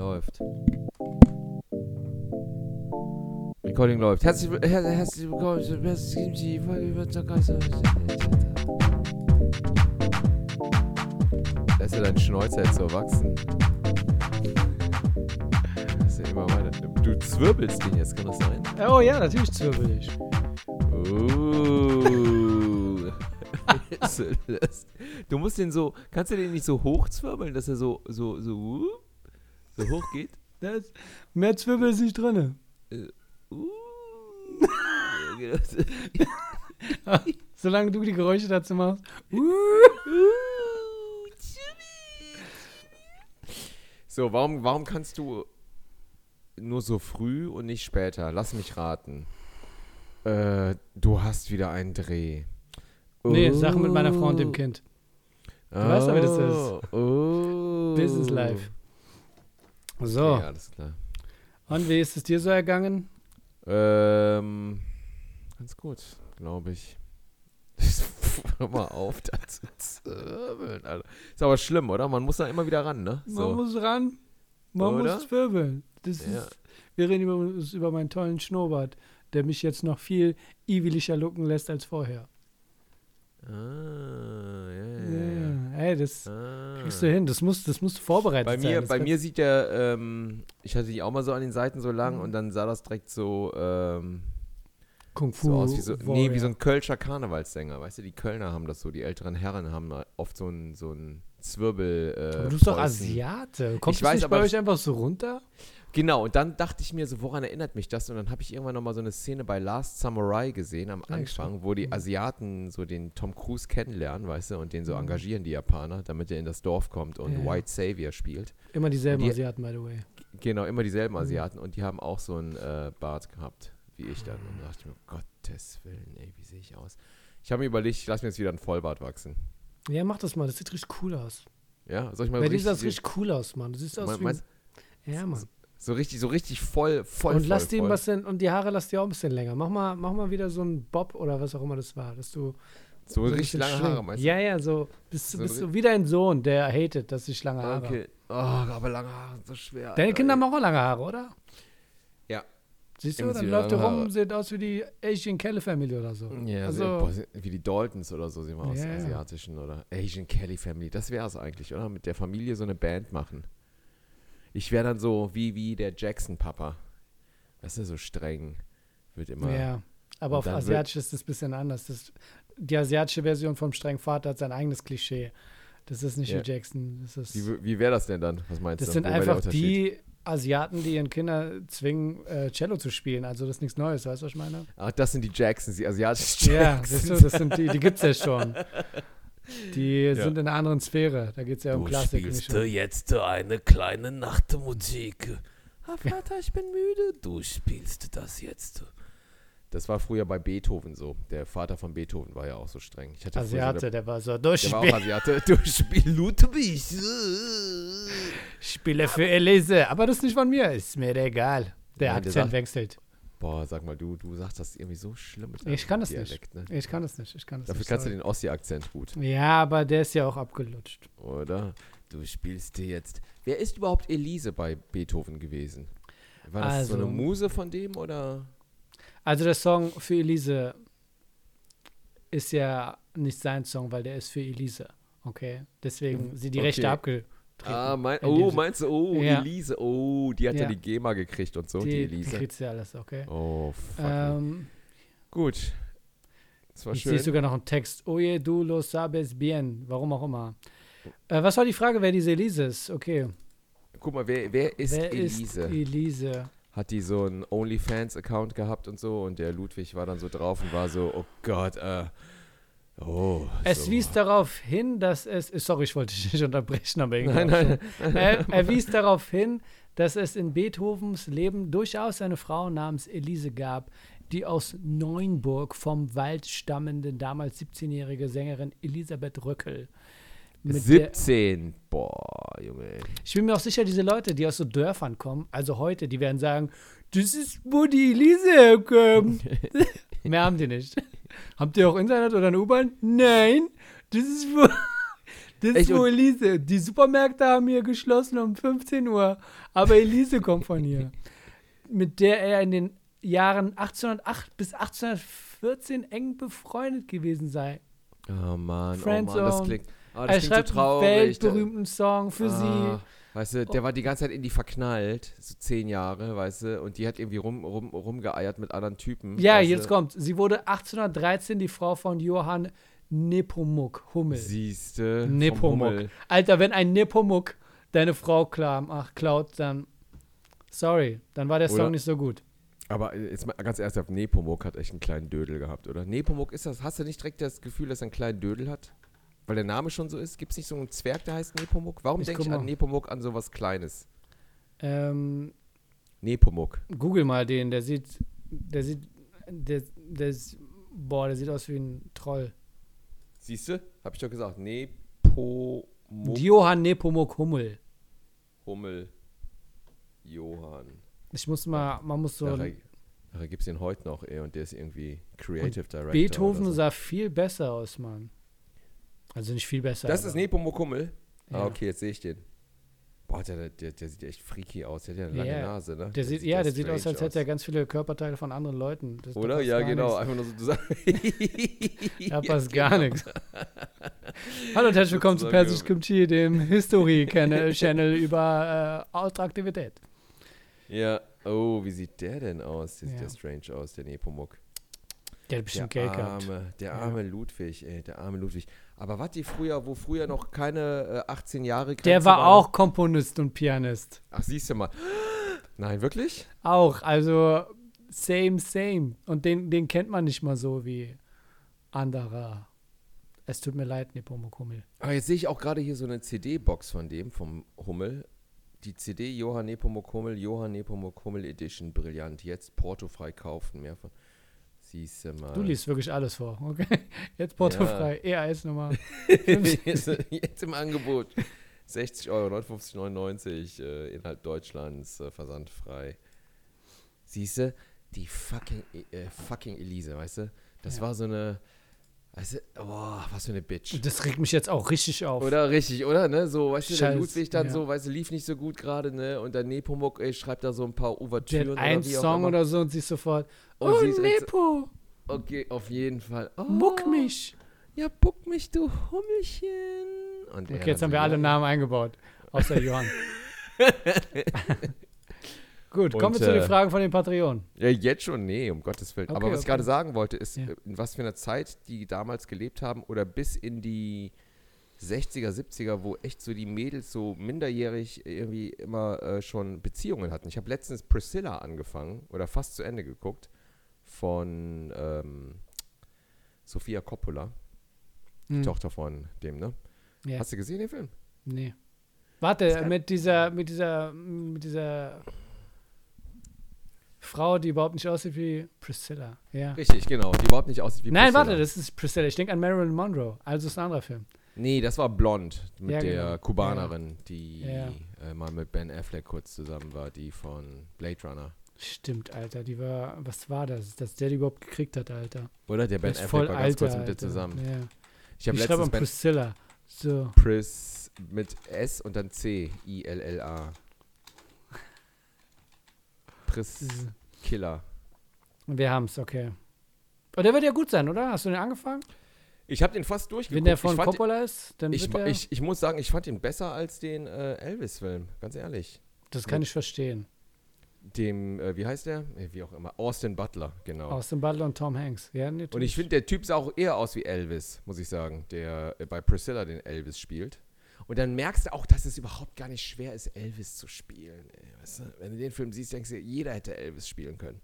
Läuft. Recording läuft. Herzlich, her herzlich willkommen zur besten Folge über Lässt du deinen Schnäuzer jetzt so wachsen? Das ist ja immer weiter. Du zwirbelst den jetzt, kann das sein? Oh ja, natürlich zwirbel ich. Uh. du musst den so, kannst du den nicht so hochzwirbeln, dass er so, so, so, uh, so hoch geht? Das, mehr Zwirbel ist nicht drin. Uh. Solange du die Geräusche dazu machst. So, warum, warum kannst du nur so früh und nicht später? Lass mich raten. Äh, du hast wieder einen Dreh. Nee, Sachen mit meiner Frau und dem Kind. Du weißt doch, wie das ist. Oh. Business life. So, Okay, alles klar. und wie ist es dir so ergangen? Ähm, ganz gut, glaube ich. Hör mal auf, da zu zirbeln, Alter. Ist aber schlimm, oder? Man muss da immer wieder ran, ne? Man muss ran, man Oder? muss zwirbeln. Das Ja. ist, wir reden über, über meinen tollen Schnurrbart, der mich jetzt noch viel ewilischer looken lässt als vorher. Ah, ja, ja, Ja. Ey, das Ah. kriegst du hin. Das musst, das musst du vorbereitet Bei sein. mir, Das bei mir sieht der, ähm, ich hatte die auch mal so an den Seiten so lang Mhm. und dann sah das direkt so, ähm, Kung Fu so aus wie so, nee, wie so ein Kölscher Karnevalssänger. Weißt du, die Kölner haben das so, die älteren Herren haben oft so einen so einen Zwirbel. Äh, Aber du bist doch Preußen. Asiate. Kommt Ich das weiß, nicht aber bei euch einfach so runter? Genau, und dann dachte ich mir so, woran erinnert mich das? Und dann habe ich irgendwann nochmal so eine Szene bei Last Samurai gesehen am Anfang, wo die Mhm. Asiaten so den Tom Cruise kennenlernen, weißt du, und den so Mhm. engagieren, die Japaner, damit er in das Dorf kommt und Ja. White Savior spielt. Immer dieselben Die- Asiaten, by the way. Genau, immer dieselben Mhm. Asiaten und die haben auch so einen äh, Bart gehabt, wie ich dann. Und da dachte ich mir, Gottes Willen, ey, wie sehe ich aus? Ich habe mir überlegt, ich lasse mir jetzt wieder einen Vollbart wachsen. Ja, mach das mal. Das sieht richtig cool aus. Ja, soll ich mal Bei dir sieht das richtig, richtig cool aus, Mann. Du siehst aus mein- wie... meinst- Ja, Mann. So richtig, so richtig voll, voll, und voll, lass die ein voll. und die Haare lass die auch ein bisschen länger. Mach mal, mach mal wieder so einen Bob oder was auch immer das war, dass du So, ein richtig lange. Haare, meinst du? Ja, ja, so bist, du So bist du wie dein Sohn, der hatet, dass ich lange Haare habe. Okay. Oh, aber lange Haare sind so schwer. Deine Alter, Kinder ey. haben auch lange Haare, oder? Ja. Siehst du, dann läuft er rum sieht aus wie die Asian Kelly Family oder so. Ja, Also- boah, wie die Daltons oder so sehen wir aus, Ja, ja. asiatischen oder Asian Kelly Family. Das wäre es eigentlich, oder? Mit der Familie so eine Band machen. Ich wäre dann so wie, wie der Jackson-Papa. Weißt du, so streng. Wird immer. Ja, aber auf Asiatisch ist das ein bisschen anders. Das, die asiatische Version vom strengen Vater hat sein eigenes Klischee. Das ist nicht Ja. wie Jackson. Das, ist, Wie, wie wäre das denn dann? Was meinst das du? sind Wo wär der einfach die Asiaten, die ihren Kinder zwingen, äh, Cello zu spielen. Also das ist nichts Neues, weißt du, was ich meine? Ach, das sind die Jacksons, die asiatischen Ja, Jacksons. siehst du, das sind die, die gibt es ja schon. Die Ja. sind in einer anderen Sphäre. Da geht es ja um Du Klassik. spielst Nicht um, jetzt eine kleine Nachtmusik. Ah, Vater, ich bin müde. Du spielst das jetzt. Das war früher bei Beethoven so. Der Vater von Beethoven war ja auch so streng. Ich hatte früher so Asiate, eine- der war so, du Der war auch Asiate. Du spielst Ludwig. spiele für Elise. Aber das ist nicht von mir, ist mir egal. Der Nein, der Akzent sagt- wechselt. Boah, sag mal, du, du sagst das irgendwie so schlimm mit Ich kann das Dialekt, Ne? Ich kann das nicht, ich kann das Dafür nicht. kannst du sorry. den Ossi-Akzent gut, Ja, aber der ist ja auch abgelutscht. oder? Du spielst dir jetzt. Wer ist überhaupt Elise bei Beethoven gewesen? War das so Also- eine Muse von dem oder? Also der Song für Elise ist ja nicht sein Song, weil der ist für Elise. Okay, deswegen sind die Okay. Rechte abgetreten. Ah, mein, oh, meinst du? Oh, Ja. Elise. Oh, die hat ja. Ja. die GEMA gekriegt und so, die, die, die Elise. kriegt ja alles, okay. oh, fuck. Ähm, Gut. Das war ich schön. sehe sogar noch einen Text. Oye, du lo sabes bien. Warum auch immer. Äh, was war die Frage, wer diese Elise ist? Okay. Guck mal, wer, wer ist wer Elise? ist Elise? hat die so einen OnlyFans-Account gehabt und so und der Ludwig war dann so drauf und war so, oh Gott, äh, oh. Es so. wies darauf hin, dass es. Sorry, ich wollte dich nicht unterbrechen, aber irgendwie Nein, nein. er, er wies darauf hin, dass es in Beethovens Leben durchaus eine Frau namens Elise gab, die aus Neunburg vom Wald stammende, damals 17-jährige Sängerin Elisabeth Röckel. Mit der, 17. Boah, Junge. ich bin mir auch sicher, diese Leute, die aus so Dörfern kommen, also heute, die werden sagen, das ist, wo die Elise herkommt. Mehr haben die nicht. Habt ihr auch Internet oder eine U-Bahn? Nein. Das ist wo. Das Echt, ist wo Elise. Die Supermärkte haben hier geschlossen um 15 Uhr. Aber Elise kommt von hier. Mit der er in den Jahren 1808 bis 1814 eng befreundet gewesen sei. Oh Mann, oh Mann, das Friendzone. klingt, oh, das er klingt so schreibt einen traurig. weltberühmten Song für Ah, Weißt du, der war die ganze Zeit in die verknallt, so zehn Jahre, weißt du, und die hat irgendwie rum, rum, rumgeeiert mit anderen Typen. Ja, weißt jetzt du. kommt. Sie wurde 1813 die Frau von Johann Nepomuk Hummel. Siehste. Nepomuk. Alter, wenn ein Nepomuk deine Frau klar, ach, klaut, dann. Sorry, dann war der Song Oder- nicht so gut. Aber jetzt mal ganz ernsthaft, Nepomuk hat echt einen kleinen Dödel gehabt, oder? Nepomuk ist das, hast du nicht direkt das Gefühl, dass er einen kleinen Dödel hat? Weil der Name schon so ist? Gibt es nicht so einen Zwerg, der heißt Nepomuk? Warum denke ich an. Nepomuk an sowas Kleines? Ähm, Nepomuk. Google mal den, der sieht, der sieht, der, der ist, boah, der sieht aus wie ein Troll. Siehst du? Hab ich doch gesagt. Nepomuk. Johann Nepomuk Hummel. Hummel. Johann. Ich muss mal, man muss so. Nachher, nachher gibt es den heute noch, ey, und der ist irgendwie Creative Director. Beethoven so. sah viel besser aus, Mann. Also nicht viel besser. Das ist Nepomuk Hummel? Ja. Ah, okay, jetzt sehe ich den. Boah, der, der, der sieht echt freaky aus. Der hat ja eine lange Ja. Nase, ne? Der sieht, ja, der sieht aus, als hätte er ganz viele Körperteile von anderen Leuten. Das, da Oder? Ja, genau. Einfach nur so zusammen. Da passt gar nichts. Hallo und herzlich willkommen zu Persisch ja. Kimchi, dem History-Channel über äh, Attraktivität. Ja. Oh, wie sieht der denn aus? Der sieht Ja. ja strange aus, der Nepomuk. Der hat Der bestimmt Geld gehabt. arme, der Ja. arme Ludwig, ey, der arme Ludwig. Aber was die früher, wo früher noch keine äh, 18 Jahre Der Grenze war auch Komponist und Pianist. Ach, siehst du mal. Nein, wirklich? Auch, also same, same. Und den, den kennt man nicht mal so wie anderer. Es tut mir leid, Nepomuk Hummel. Aber jetzt sehe ich auch gerade hier so eine CD-Box von dem, vom Hummel. Die CD Johann Nepomuk Hummel, Johann Nepomuk Hummel Edition, brillant. Jetzt portofrei kaufen, mehr von. Siehst du mal. Du liest wirklich alles vor, okay? Jetzt portofrei, EAS-Nummer. jetzt, jetzt im Angebot. 60 Euro, 59,99 äh, Inhalt Deutschlands, äh, versandfrei. Siehst du, die fucking, äh, fucking Elise, weißt du? Das Ja. war so eine, weißt du, boah, was für eine Bitch. Das regt mich jetzt auch richtig auf. Oder richtig, oder? Ne? So, weißt du, der Scheiß, Ludwig dann ja. so, weißt du, lief nicht so gut gerade, ne? Und der Nepomuk, ey, schreibt da so ein paar Der Ouvertüren hat einen Song oder so und sie ist sofort, Und oh, direkt Nepo, Okay, auf jeden Fall. Oh, muck mich. Ja, buck mich, du Hummelchen. Und Okay, jetzt haben so, wir alle. Namen eingebaut, außer Johann. Gut, kommen Und, wir zu den äh, Fragen von den Patreonen. Ja, jetzt schon, nee, um Gottes Willen. Aber Okay, was ich okay. gerade sagen wollte, ist, Ja. äh, in was für einer Zeit die damals gelebt haben oder bis in die 60er, 70er, wo echt so die Mädels so minderjährig irgendwie immer äh, schon Beziehungen hatten. Ich habe letztens Priscilla angefangen oder fast zu Ende geguckt von ähm, Sofia Coppola, die Hm, Tochter von dem, ne? ja. Hast du gesehen den Film? Nee. Warte, mit dieser, mit dieser, mit dieser Frau, die überhaupt nicht aussieht wie Priscilla. Ja. Richtig, genau. Die überhaupt nicht aussieht wie Nein, Priscilla. warte, das ist Priscilla. Ich denke an Marilyn Monroe. Also ist ein anderer Film. Nee, das war Blond mit Ja, der genau. Kubanerin, die Ja. äh, mal mit Ben Affleck kurz zusammen war, die von Blade Runner. Stimmt, Alter. Die war, was war das? Dass der die überhaupt gekriegt hat, Alter. Oder der Ben Affleck war ganz alter, kurz mit Alter. zusammen. Ja. Ich habe letztens an Priscilla. So. Pris mit S und dann C, I-L-L-A. Pris Killer. Wir haben's, okay. Aber der wird ja gut sein, oder? Hast du den angefangen? Ich habe den fast durchgeguckt. Wenn der von fand, Coppola ist, dann ich, ich, ich muss sagen, ich fand ihn besser als den äh, Elvis-Film, ganz ehrlich. das kann ich verstehen. Dem, äh, wie heißt der? Äh, Wie auch immer, Austin Butler, genau. Austin Butler und Tom Hanks. Ja, nee, Und ich finde, der Typ sah auch eher aus wie Elvis, muss ich sagen, der äh, bei Priscilla den Elvis spielt. Und dann merkst du auch, dass es überhaupt gar nicht schwer ist, Elvis zu spielen. Ey, weißt du? Wenn du den Film siehst, denkst du, jeder hätte Elvis spielen können.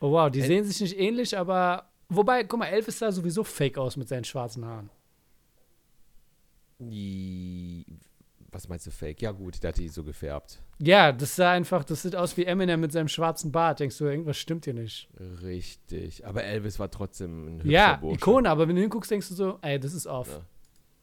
Oh wow, die El- sehen sich nicht ähnlich, aber wobei, guck mal, Elvis sah sowieso fake aus mit seinen schwarzen Haaren. Die, was meinst du, Fake? Ja gut, der hat die so gefärbt. Ja, das sah einfach, das sieht aus wie Eminem mit seinem schwarzen Bart. Denkst du, irgendwas stimmt hier nicht? Richtig. Aber Elvis war trotzdem ein hübscher Ja, Bursche. Ikone, aber wenn du hinguckst, denkst du so, ey, das ist off. Ja.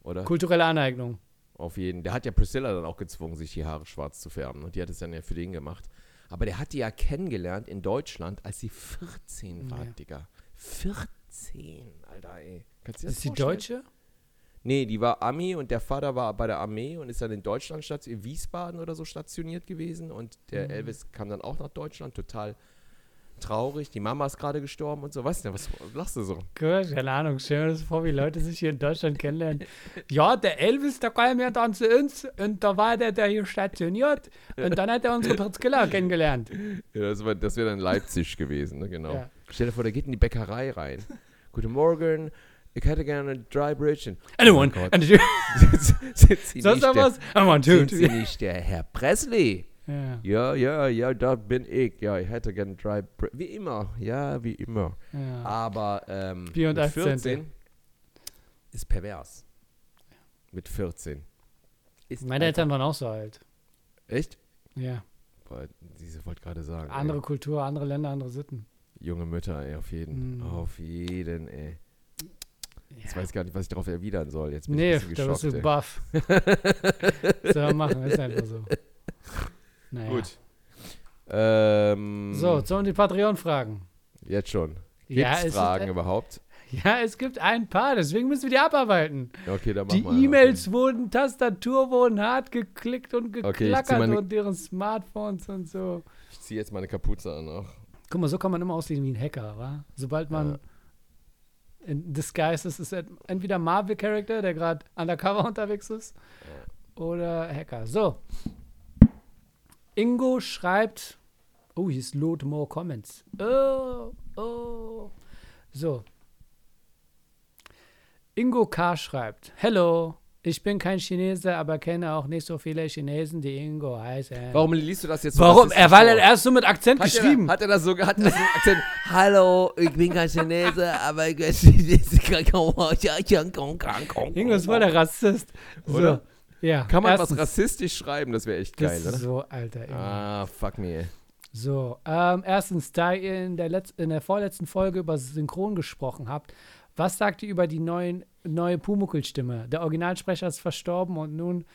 Oder? Kulturelle Aneignung. Auf jeden. Der hat ja Priscilla dann auch gezwungen, sich die Haare schwarz zu färben. Und die hat es dann ja für den gemacht. Aber der hat die ja kennengelernt in Deutschland, als sie 14 war, Ja. Digga. 14, Alter, ey. Kannst du dir Ist das die vorstellen? Deutsche? Nee, die war Ami und der Vater war bei der Armee und ist dann in Deutschland stationiert, in Wiesbaden oder so stationiert gewesen. Und der Mhm. Elvis kam dann auch nach Deutschland, total traurig. Die Mama ist gerade gestorben und so. Was denn? Was lachst du so? Gut, keine Ahnung. Stell dir das vor, wie Leute sich hier in Deutschland kennenlernen. Ja, der Elvis, der kam ja dann zu uns und da war der, der hier stationiert und dann hat er unsere Priscilla kennengelernt. Ja, das wäre das wär dann Leipzig gewesen, ne? genau. Ja. Stell dir vor, der geht in die Bäckerei rein. Guten Morgen, ich hätte gerne eine Dry Bridge. Anyone? Oh. And Sind Sie sonst nicht noch der- was? I want to. Sind Sie nicht der Herr Presley? Ja, Ja, ja, ja, da bin ich. Ja, ich hätte gerne Dry Bridge. Wie immer, ja, wie immer. ja. Aber ähm, mit Akzente. 14 ist pervers. Mit 14. Ist Meine einfach- Eltern waren auch so alt. Echt? Ja. Boah, diese wollte gerade sagen. Andere ey. Kultur, andere Länder, andere Sitten. Junge Mütter, ey, auf jeden. Mm. Auf jeden, ey. Jetzt Ja. weiß ich gar nicht, was ich darauf erwidern soll. Jetzt bin Nee, ich ein da bisschen bist du buff. so, machen, ist einfach so. Naja. Gut. Ähm, So, sollen die Patreon-Fragen? Jetzt schon. Gibt's Ja, es ist- Fragen überhaupt? Ja, es gibt ein paar, deswegen müssen wir die abarbeiten. Okay, dann mach Die. E-Mails wurden, Tastatur wurden hart geklickt und Okay, geklackert meine- und deren Smartphones und so. Ich ziehe jetzt meine Kapuze an auch. Guck mal, so kann man immer aussehen wie ein Hacker, wa? Sobald man in Disguise ist, ist entweder Marvel-Charakter, der gerade undercover unterwegs ist, oder Hacker. So. Ingo schreibt, oh, hier ist load more comments. Oh, oh. So. Ingo K. schreibt, Hello, ich bin kein Chinese, aber kenne auch nicht so viele Chinesen, die Ingo heißen. Warum liest du das jetzt so Warum? Er, weil er erst so mit Akzent hat geschrieben. Er, hat er das so hat er so Akzent? Hallo, ich bin kein Chinese, aber ich bin Chinese. Ingo ist voll der Rassist. So. Oder? Ja. Kann man was rassistisch schreiben? Das wäre echt geil, oder? so, Alter. Ingo. Ah, fuck me. So, ähm, erstens, da ihr in der, Letz in der vorletzten Folge über Synchron gesprochen habt, was sagt ihr über die neuen, neue Pumuckl-Stimme? Der Originalsprecher ist verstorben und nun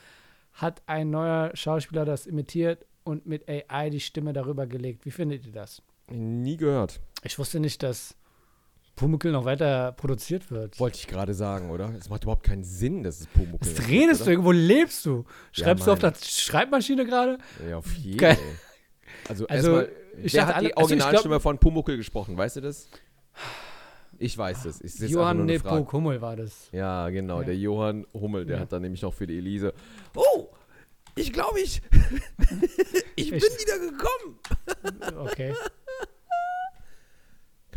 hat ein neuer Schauspieler das imitiert und mit AI die Stimme darüber gelegt. Wie findet ihr das? Nie gehört. Ich wusste nicht, dass Pumuckl noch weiter produziert wird. Wollte ich gerade sagen, oder? Es macht überhaupt keinen Sinn, dass es Pumuckl Was ist, redest du? oder? Irgendwo lebst du? Schreibst du auf der Schreibmaschine gerade? Ja, auf jeden. Fall. Also, Also, erstmal, ich wer hat alle- die also Originalstimme glaub- von Pumuckl gesprochen? Weißt du das? Ich weiß. Ist jetzt Johann. Nepok Hummel war das. Ja, genau. Ja. Der Johann Hummel, der Ja. hat dann nämlich noch für die Elise. Oh, ich glaube, ich, ich bin Ich- wieder gekommen. Okay.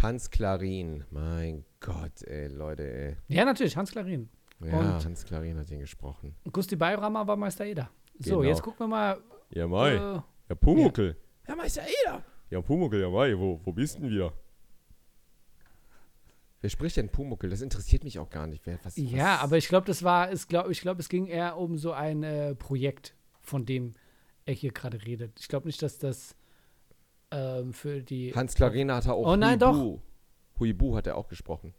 Hans Klarin, mein Gott, ey, Leute, ey. Ja, natürlich, Hans Klarin. Ja, Und- Hans Klarin hat ihn gesprochen. Gusti Bayramer war Meister Eder. So, Genau. jetzt gucken wir mal. Ja, Mai. Äh, ja, Pumuckl. Ja, Meister Eder. Ja, Pumuckl, ja, Mai. Wo, wo bist denn wieder? Wer spricht denn Pumuckl? Das interessiert mich auch gar nicht. Wer, was, ja, was? aber ich glaube, das war, ist, glaub, ich glaube, es ging eher um so ein äh, Projekt, von dem er hier gerade redet. Ich glaube nicht, dass das ähm, für die. Hans Klarin hat er auch Oh nein, Huibu. Huibu hat er auch gesprochen.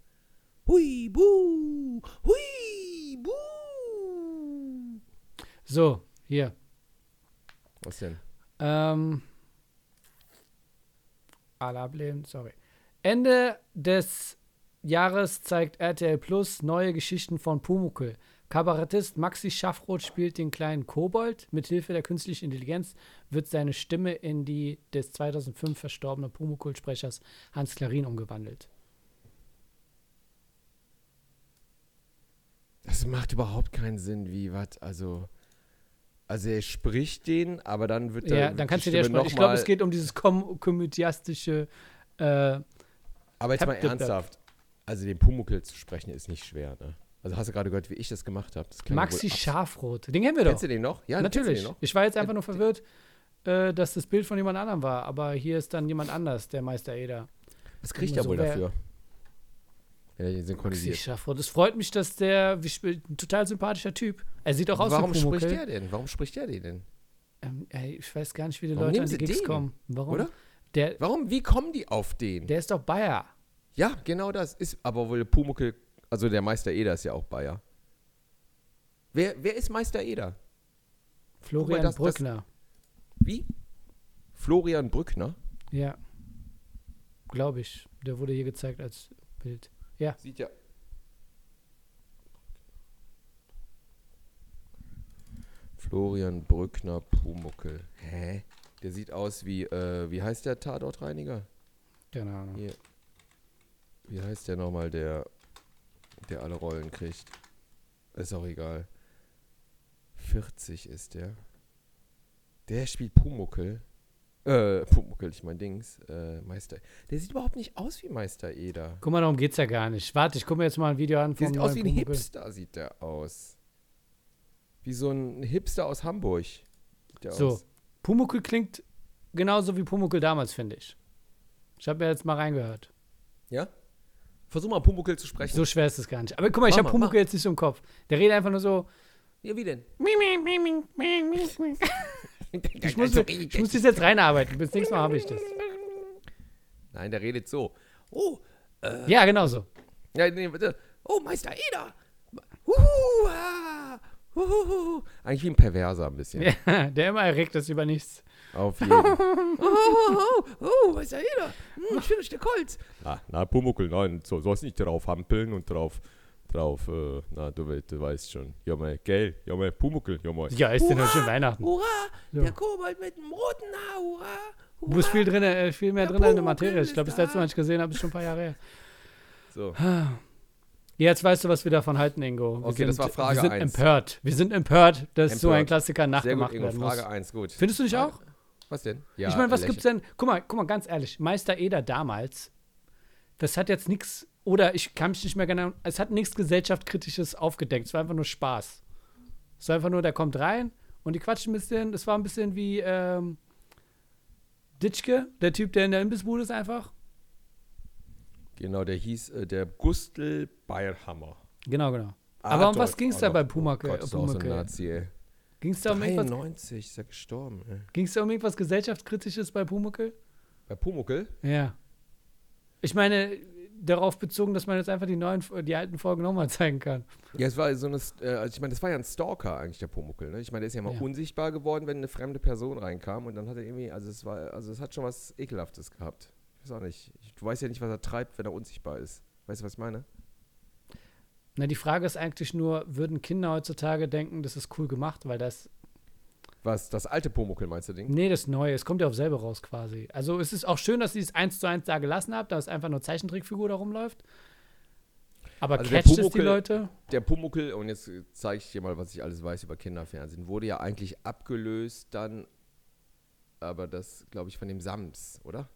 Huibu, Huibu. So, hier. Was denn? Ähm, alle ablehnen, sorry. Ende des Jahres zeigt RTL Plus neue Geschichten von Pumuckl. Kabarettist Maxi Schaffroth spielt den kleinen Kobold. Mithilfe der künstlichen Intelligenz wird seine Stimme in die des 2005 verstorbenen Pumuckl-Sprechers Hans Klarin umgewandelt. Das macht überhaupt keinen Sinn, wie was, also. Also er spricht den, aber dann wird Ja, er. dann kannst du dir sprechen. Ich glaube, es geht um dieses kom komödiastische. Äh, Aber jetzt mal ernsthaft. Also den Pumuckl zu sprechen ist nicht schwer, ne? Also hast du gerade gehört, wie ich das gemacht habe? Maxi wohl Schafroth. Den kennen wir doch. Kennst du den noch? Ja, Natürlich. Den noch? Ich war jetzt einfach nur verwirrt, äh, dass das Bild von jemand anderem war. Aber hier ist dann jemand anders, der Meister Eder. Was kriegt er so wohl wer- dafür? Wenn er den Maxi synchronisiert. Schafroth. Es freut mich, dass der ein total sympathischer Typ. Er sieht auch aus Warum wie Pumuckl. spricht der denn? Warum spricht der den denn? Ähm, ey, ich weiß gar nicht, wie die Warum Leute an die Gigs den? kommen. Warum? Oder? Der, Warum? Wie kommen die auf den? der ist doch Bayer. Ja, genau das ist. Aber wohl Pumuckl, also der Meister Eder ist ja auch Bayer. Wer, wer ist Meister Eder? Florian das- das- Brückner. Wie? Florian Brückner? Ja. Glaube ich. Der wurde hier gezeigt als Bild. Sieht ja. Florian Brückner Pumuckel. Hä? Der sieht aus wie, äh, wie heißt der Tatortreiniger? Keine Ahnung. Hier. Wie heißt der nochmal, der, der alle Rollen kriegt? Ist auch egal. 40 ist der. Der spielt Pumuckel. Äh, Pumuckel, ich mein Dings. Äh, Meister. Der sieht überhaupt nicht aus wie Meister Eder. Guck mal, darum geht's ja gar nicht. Warte, ich gucke mir jetzt mal ein Video an Der sieht aus wie neuen ein Pumuckl. Hipster, sieht der aus. Wie so ein Hipster aus Hamburg. So, aus. Pumuckl klingt genauso wie Pumuckl damals, finde ich. Ich habe mir jetzt mal reingehört. Ja? Versuch mal Pumuckel zu sprechen. So schwer ist es gar nicht. Aber guck mal, ich Mach habe mal, Pumuckl jetzt nicht so im Kopf. Der redet einfach nur so. ja, wie denn? Ich muss, ich muss das jetzt reinarbeiten. Bis nächstes Mal habe ich das. Nein, der redet so. Oh, Ja, genau so. ja, nee, bitte. Oh, Meister Eder. Huhu, ah, huhuhu. Eigentlich wie ein Perverser ein bisschen. Ja, der immer erregt ist über nichts. Auf jeden Fall. oh, oh, oh, oh, Meister Eder. Hm, ich finde Stück Holz. Na, na, Pumuckel, nein, so sollst nicht drauf hampeln und drauf, drauf, äh, na, du, du weißt schon. Ja, mal, gell, ja, mal, Pumuckel, ja, mal. Ja, ist denn heute schon Weihnachten. Hurra, So. der Kobold mit dem roten Haar, hurra. Du bist viel, drin, äh, viel mehr Der drin in der Pumuckl Materie. Ich ist glaube, das da. letzte Mal, ich gesehen habe, ist schon ein paar Jahre her. So. Jetzt weißt du, was wir davon halten, Ingo. Wir Okay, sind, das war Frage Wir sind eins. empört. Wir sind empört, dass so ein Empört. Klassiker Sehr gut, nachgemacht Ingo, werden Frage muss. 1, gut. Findest du nicht auch? Was denn? Ja, ich meine, was gibt's denn? Guck mal, guck mal, ganz ehrlich, Meister Eder damals, das hat jetzt nichts, oder ich kann mich nicht mehr genau, es hat nichts gesellschaftskritisches aufgedeckt. Es war einfach nur Spaß. Es war einfach nur, der kommt rein und die quatschen ein bisschen. Das war ein bisschen wie ähm, Ditschke, der Typ, der in der Imbissbude ist einfach. Genau, der hieß äh, der Gustl Beierhammer. Genau, genau. Aber um was Adolf ging's da bei Oh Pumuckl? Gott, auch so ein? Nazi, ey. Ging es da, um irgendwas- 93 ist er gestorben, ey. ging's da um irgendwas gesellschaftskritisches bei Pumuckl? Bei Pumuckel? Ja. Ich meine, darauf bezogen, dass man jetzt einfach die neuen, die alten Folgen nochmal zeigen kann. Ja, es war so eine, äh, also ich meine, das war ja ein Stalker eigentlich, der Pumuckel, ne? Ich meine, der ist ja mal Ja. unsichtbar geworden, wenn eine fremde Person reinkam und dann hat er irgendwie, also es war, also es hat schon was Ekelhaftes gehabt. Ich weiß auch nicht. Ich, du weißt ja nicht, was er treibt, wenn er unsichtbar ist. Weißt du, was ich meine? Na, die Frage ist eigentlich nur, würden Kinder heutzutage denken, das ist cool gemacht, weil das, Was, das alte Pumuckel meinst du, Ding? nee, das Neue, es kommt ja auf selber raus quasi. Also es ist auch schön, dass sie es eins zu eins da gelassen habt, dass einfach nur Zeichentrickfigur da rumläuft. Aber Also catcht es die Leute? Der Pumuckel, und jetzt zeige ich dir mal, was ich alles weiß über Kinderfernsehen, wurde ja eigentlich abgelöst dann, aber das, glaube ich, von dem Sams, oder?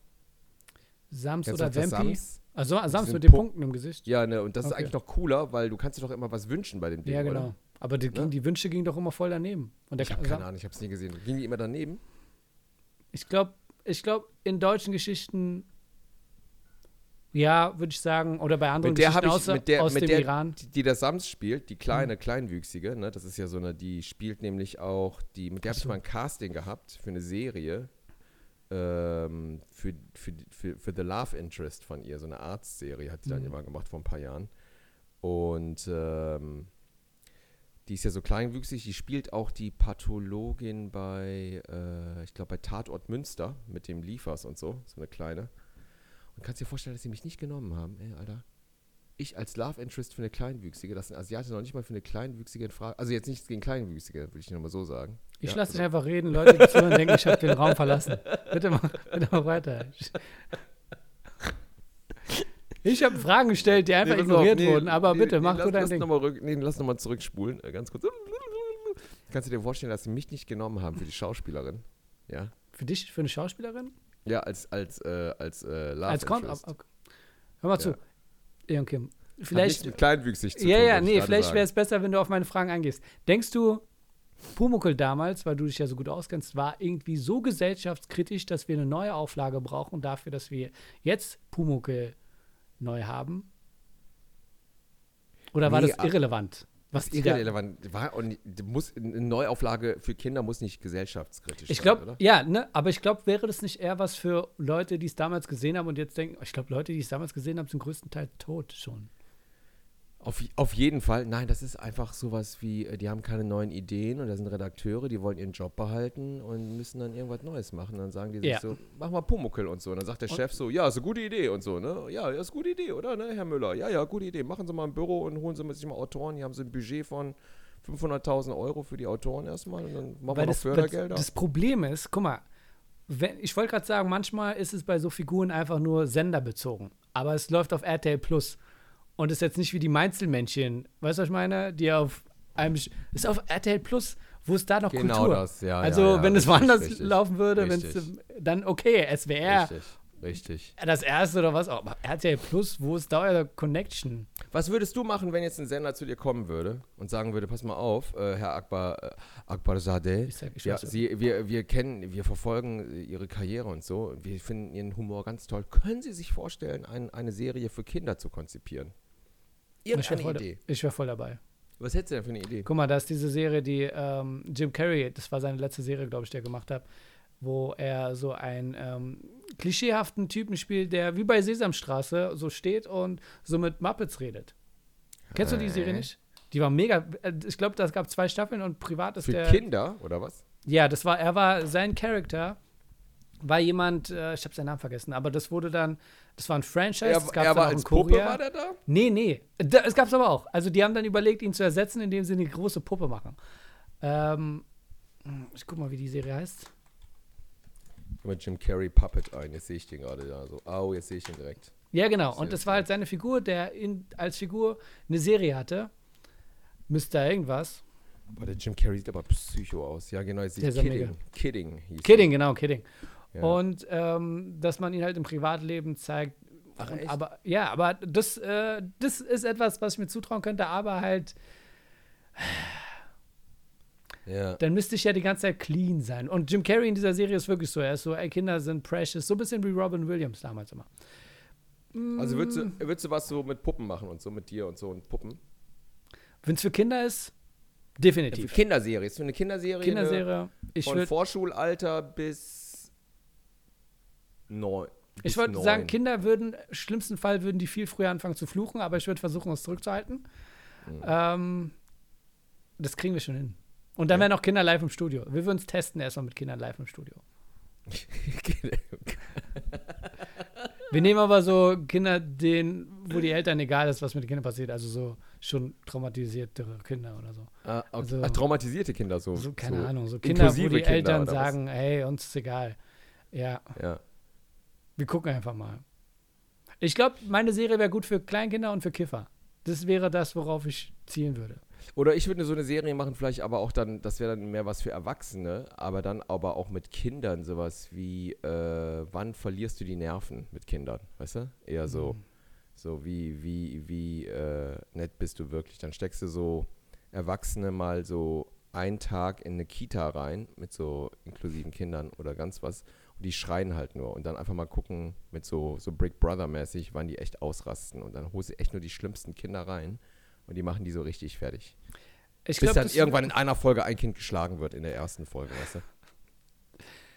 Sams oder Vampi? Sams? Also Sams mit den Po- Punkten im Gesicht. Ja, ne, und das ist Okay. eigentlich noch cooler, weil du kannst dir doch immer was wünschen bei dem Ding, Ja, genau. oder? Aber die, Ne? die Wünsche gingen doch immer voll daneben. Und der Ich habe keine Ahnung, ich habe es nie gesehen. Ging die immer daneben? Ich glaube, ich glaub, in deutschen Geschichten, ja, würde ich sagen, oder bei anderen Mit der Geschichten ich- außer, mit der- aus mit dem der- Iran. Die, die der Sams spielt, die kleine, Mhm. kleinwüchsige, ne, das ist ja so eine, die spielt nämlich auch, die, mit der habe ich mal ein Casting gehabt für eine Serie, ähm, für, für, für, für The Love Interest von ihr, so eine Arztserie hat sie dann Mhm. immer gemacht vor ein paar Jahren. Und ähm, die ist ja so kleinwüchsig, die spielt auch die Pathologin bei, äh, ich glaube bei Tatort Münster mit dem Liefers und so, so eine kleine. Und kannst dir vorstellen, dass sie mich nicht genommen haben, ey, Alter. Ich als Love Interest für eine Kleinwüchsige, dass ein Asiate noch nicht mal für eine Kleinwüchsige in Frage, also jetzt nichts gegen Kleinwüchsige, würde ich nur mal so sagen. Ich Ja, lasse also- dich einfach reden. Leute, die zuhören, denken, ich habe den Raum verlassen. Bitte mach, bitte mach weiter. Ich, habe Fragen gestellt, die einfach Nee, ignoriert nee, wurden. Aber nee, bitte, mach du dein lass Ding. Noch mal rück, nee, lass nochmal zurückspulen, äh, ganz kurz. Kannst du dir vorstellen, dass sie mich nicht genommen haben für die Schauspielerin? Ja. Für dich, für eine Schauspielerin? Ja, als, als, äh, als äh, Love Als Kon Interest. ab- ab- Hör mal zu. Ja. Ja, okay. Hat nichts Vielleicht, mit kleinwüchsig zu ja, tun, ja, ich nee, vielleicht wäre es besser, wenn du auf meine Fragen eingehst. Denkst du, Pumuckl damals, weil du dich ja so gut auskennst, war irgendwie so gesellschaftskritisch, dass wir eine neue Auflage brauchen dafür, dass wir jetzt Pumuckl neu haben? Oder war Nee, das irrelevant? Was irrelevant war und muss, eine Neuauflage für Kinder muss nicht gesellschaftskritisch Ich sein, glaube, oder? ja, ne, aber ich glaube, wäre das nicht eher was für Leute, die es damals gesehen haben und jetzt denken, ich glaube, Leute, die es damals gesehen haben, sind größtenteils tot schon. Auf, auf jeden Fall, nein, das ist einfach sowas wie, äh, die haben keine neuen Ideen und da sind Redakteure, die wollen ihren Job behalten und müssen dann irgendwas Neues machen. Dann sagen die sich Ja. so, mach mal Pumuckel und so. Und dann sagt der Und- Chef so, ja, ist eine gute Idee und so, ne? Ja, ist eine gute Idee, oder, ne, Herr Müller? Ja, ja, gute Idee. Machen Sie mal ein Büro und holen Sie sich mal Autoren, die haben so ein Budget von 500.000 Euro für die Autoren erstmal und dann machen wir Weil noch das, Fördergelder. das Problem ist, guck mal, wenn, ich wollte gerade sagen, manchmal ist es bei so Figuren einfach nur senderbezogen. Aber es läuft auf RTL Plus. Und ist jetzt nicht wie die Mainzelmännchen, weißt du, was ich meine? Die auf einem. Ist auf RTL Plus, wo es da noch genau Kultur. das, ja. also, ja, ja, wenn es woanders richtig, laufen würde, wenn es dann okay, SWR, Richtig, richtig. das erste oder was auch. RTL Plus, wo ist da euer Connection? Was würdest du machen, wenn jetzt ein Sender zu dir kommen würde und sagen würde, pass mal auf, äh, Herr Akbar, äh, Akbar Sadeh, Ich sag, ich ja. Sie, wir, wir kennen, wir verfolgen Ihre Karriere und so, wir finden Ihren Humor ganz toll. Können Sie sich vorstellen, ein, eine Serie für Kinder zu konzipieren? Ich wäre Irgendeine voll, Idee. ich wär voll dabei. Was hättest du denn für eine Idee? Guck mal, da ist diese Serie, die ähm, Jim Carrey, das war seine letzte Serie, glaube ich, die er gemacht hat, wo er so einen ähm, klischeehaften Typen spielt, der wie bei Sesamstraße so steht und so mit Muppets redet. Kennst du die Serie nicht? Die war mega. äh, Ich glaube, das gab zwei Staffeln und privat ist Für der. Kinder oder was? Ja, das war, er war, sein Charakter war jemand, äh, ich habe seinen Namen vergessen, aber das wurde dann, das war ein Franchise, Er, das gab's er war auch in als Puppe, war der da? Nee, nee. Da, es gab's aber auch. Also die haben dann überlegt, ihn zu ersetzen, indem sie eine große Puppe machen. Ähm, ich guck mal, wie die Serie heißt. Mit Jim Carrey Puppet ein, jetzt sehe ich den gerade da so. Au, jetzt sehe ich den direkt. Ja, genau. Und das war halt seine Figur, der in, als Figur eine Serie hatte. Mr. irgendwas. Boah, der Jim Carrey sieht aber psycho aus. Ja, genau, jetzt sehe Der ist Kidding. mega. Kidding hieß Kidding, genau, Kidding. Ja. Und ähm, dass man ihn halt im Privatleben zeigt. Ach, echt? aber ja, aber das, äh, das ist etwas, was ich mir zutrauen könnte, aber halt, ja. dann müsste ich ja die ganze Zeit clean sein. Und Jim Carrey in dieser Serie ist wirklich so. Er ist so, ey, Kinder sind precious. So ein bisschen wie Robin Williams damals immer. Also würdest du, würdest du was so mit Puppen machen und so mit dir und so und Puppen? Wenn es für Kinder ist, Ja, für definitiv. Kinderserie. Ist für eine Kinderserie. Kinderserie. Ich Von Vorschulalter bis neun. ich bis würd neun. sagen, Kinder würden, im schlimmsten Fall würden die viel früher anfangen zu fluchen, aber ich würde versuchen, es zurückzuhalten. Mhm. Ähm, das kriegen wir schon hin. Und dann Ja. wären auch Kinder live im Studio. Wir würden es testen erstmal mit Kindern live im Studio. Wir nehmen aber so Kinder, denen, wo die Eltern egal ist, was mit den Kindern passiert. Also so schon traumatisierte Kinder oder so. ah, okay. Also- ah, traumatisierte Kinder so. So, keine so. Ahnung. So Kinder, wo die Kinder, Eltern was? sagen, hey, uns ist egal. Ja, Ja. Wir gucken einfach mal. Ich glaube, meine Serie wäre gut für Kleinkinder und für Kiffer. Das wäre das, worauf ich zielen würde. Oder ich würde so eine Serie machen, vielleicht aber auch dann, das wäre dann mehr was für Erwachsene, aber dann aber auch mit Kindern sowas wie, äh, wann verlierst du die Nerven mit Kindern, weißt du? Eher so, Mhm. so wie, wie, wie äh, nett bist du wirklich. Dann steckst du so Erwachsene mal so einen Tag in eine Kita rein mit so inklusiven Kindern oder ganz was die schreien halt nur und dann einfach mal gucken mit so, so Brick Brother mäßig, wann die echt ausrasten und dann holst du echt nur die schlimmsten Kinder rein und die machen die so richtig fertig. Ich Bis glaube, dann irgendwann in einer Folge ein Kind geschlagen wird in der ersten Folge, weißt du?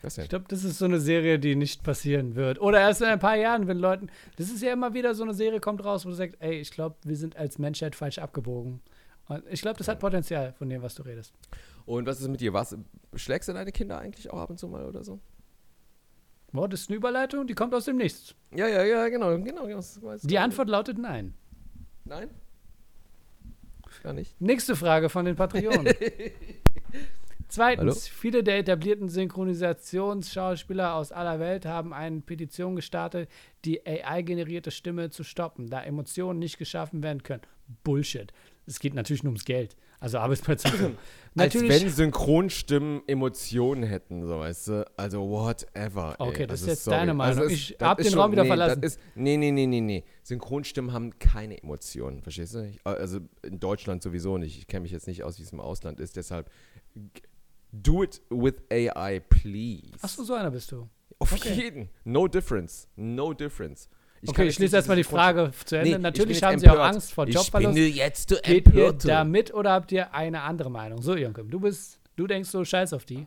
Ich glaub, das ist so eine Serie, die nicht passieren wird. Oder erst in ein paar Jahren, wenn Leuten. Das ist ja immer wieder so eine Serie, kommt raus, wo du sagst, ey, ich glaube, wir sind als Menschheit falsch abgebogen. Und ich glaube, das hat Potenzial von dem, was du redest. Und was ist mit dir? Was, schlägst du deine Kinder eigentlich auch ab und zu mal oder so? Boah, das ist eine Überleitung, die kommt aus dem Nichts. Ja, ja, ja, genau, genau. weiß Die. Antwort lautet nein. Nein? Gar nicht. Nächste Frage von den Patreonen. Zweitens, Hallo? viele der etablierten Synchronisationsschauspieler aus aller Welt haben eine Petition gestartet, die AI-generierte Stimme zu stoppen, da Emotionen nicht geschaffen werden können. Bullshit. Es geht natürlich nur ums Geld. Also Arbeitsplätze. natürlich. Als wenn Synchronstimmen Emotionen hätten, so weißt du. Also whatever. ey. Okay, das Also, ist jetzt sorry. deine Meinung. es- Ich das hab ist den schon- Raum wieder nee, verlassen. Ist, nee, nee, nee, nee, nee. Synchronstimmen haben keine Emotionen, verstehst du? Ich, also in Deutschland sowieso nicht. Ich kenne mich jetzt nicht aus, wie es im Ausland ist. Deshalb do it with AI, please. Achso, so einer bist du. Auf okay. jeden. No difference. No difference. Kann okay, ich schließe nicht erstll die Frage zu Ende. Nee, ich Natürlich haben jetzt sie auch empört. Angst vor Ich Jobverlust. bin jetzt Geht ihr empört. damit oder habt ihr eine andere Meinung? So, Jürgen, du bist, du denkst so scheiß auf die.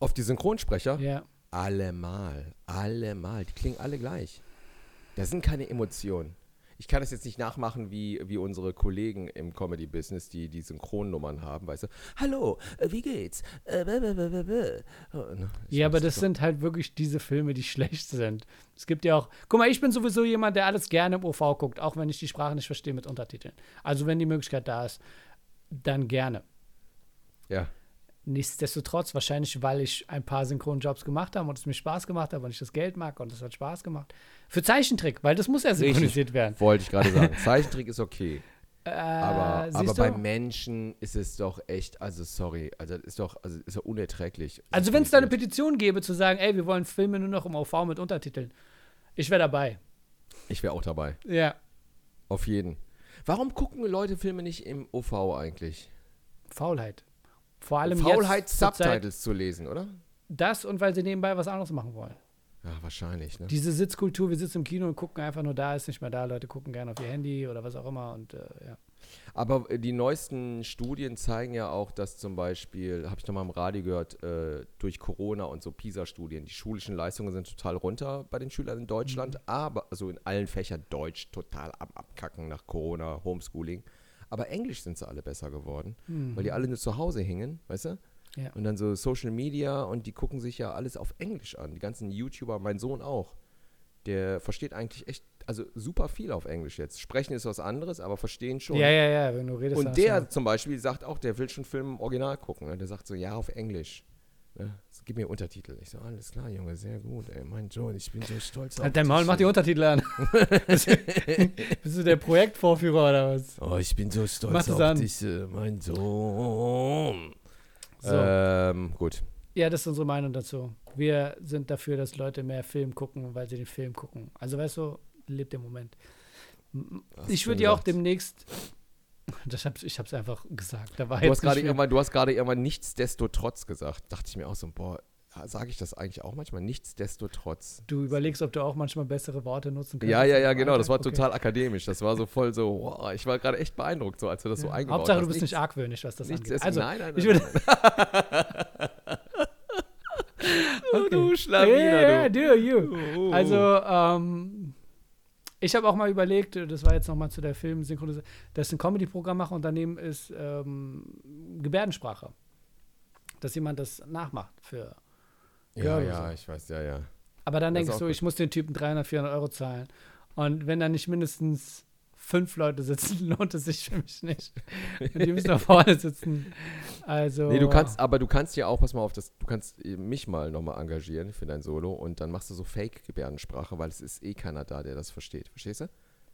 Auf die Synchronsprecher? Ja. Allemal, allemal. Die klingen alle gleich. Da sind keine Emotionen. Ich kann das jetzt nicht nachmachen wie, wie unsere Kollegen im Comedy-Business, die die Synchronnummern haben, weißt du. Hallo, äh, wie geht's? Äh. Oh, ne, ich Ja, aber das sind halt wirklich diese Filme, die schlecht sind. Es gibt ja auch. Guck mal, ich bin sowieso jemand, der alles gerne im OV guckt, auch wenn ich die Sprache nicht verstehe mit Untertiteln. Also wenn die Möglichkeit da ist. dann gerne. Ja. Nichtsdestotrotz, wahrscheinlich, weil ich ein paar Synchronjobs gemacht habe und es mir Spaß gemacht hat und ich das Geld mag und es hat Spaß gemacht. Für Zeichentrick, weil das muss ja synchronisiert werden. Wollte ich gerade sagen. Zeichentrick ist okay. Äh, Aber, aber bei Menschen ist es doch echt, also sorry, also ist doch, also ist doch unerträglich. Also wenn es da eine Petition gäbe, zu sagen, ey, wir wollen Filme nur noch im OV mit Untertiteln, ich wäre dabei. Ich wäre auch dabei. Ja. Auf jeden. Warum gucken Leute Filme nicht im OV eigentlich? Faulheit. Vor allem Faulheit, jetzt Subtitles zu lesen, oder? Das und weil sie nebenbei was anderes machen wollen. Ja, wahrscheinlich, ne? Diese Sitzkultur, wir sitzen im Kino und gucken einfach nur da, ist nicht mehr da. Leute gucken gerne auf ihr Handy oder was auch immer und äh, ja. Aber äh, die neuesten Studien zeigen ja auch, dass zum Beispiel, habe ich noch mal im Radio gehört, äh, durch Corona und so PISA-Studien, die schulischen Leistungen sind total runter bei den Schülern in Deutschland, aber, also in allen Fächern Deutsch total am Abkacken nach Corona, Homeschooling. Aber Englisch sind sie alle besser geworden, weil die alle nur zu Hause hingen, weißt du? Ja. Und dann so Social Media und die gucken sich ja alles auf Englisch an. Die ganzen YouTuber, mein Sohn auch. Der versteht eigentlich echt, also super viel auf Englisch jetzt. Sprechen ist was anderes, aber verstehen schon. Ja, ja, ja, wenn du redest. Und der du- zum Beispiel sagt auch, der will schon Film im Original gucken. Ne? Der sagt so, ja, auf Englisch. Ne? So, Gib mir Untertitel. Ich so, alles klar, Junge, sehr gut. Ey, mein John, ich bin so stolz auf Halt dein dich. Maul, mach die Untertitel an. bist, du, bist du der Projektvorführer oder was? Oh, ich bin so stolz auf an. dich, äh, mein Sohn. So. Ähm, gut. Ja, das ist unsere Meinung dazu. Wir sind dafür, dass Leute mehr Film gucken, weil sie den Film gucken. Also weißt du, lebt im Moment. Ich würde ja auch demnächst. Das hab, ich habe es einfach gesagt. Da war Du jetzt hast gerade nicht irgendwann, du hast gerade irgendwann nichtsdestotrotz gesagt. Dachte ich mir auch so, boah, sage ich das eigentlich auch manchmal? Nichtsdestotrotz. Du überlegst, ob du auch manchmal bessere Worte nutzen kannst. Ja, ja, ja, genau. Das war. Okay. total akademisch. Das war so voll so, wow, ich war gerade echt beeindruckt, so als du das so Ja. eingebaut Hauptsache, hast. du bist nicht Nichts- argwöhnisch, was das angeht. Also, nein, nein, ich nein, würde. Oh, du Schlawiner, du. do you. Oh. Also, ähm, ich habe auch mal überlegt, das war jetzt nochmal zu der Filmsynchronisation, dass ich ein Comedy-Programm mache und daneben ist ähm, Gebärdensprache. Dass jemand das nachmacht für. Ja, Ja, ja, so. ich weiß, ja, ja. Aber dann Das denke ist ich so, ich muss den Typen 300, 400 Euro zahlen. Und wenn da nicht mindestens fünf Leute sitzen, lohnt es sich für mich nicht. Und die müssen da vorne sitzen. Also. Nee, du kannst, aber du kannst ja auch, pass mal auf, das, du kannst mich mal nochmal engagieren für dein Solo und dann machst du so Fake-Gebärdensprache, weil es ist eh keiner da, der das versteht. Verstehst du?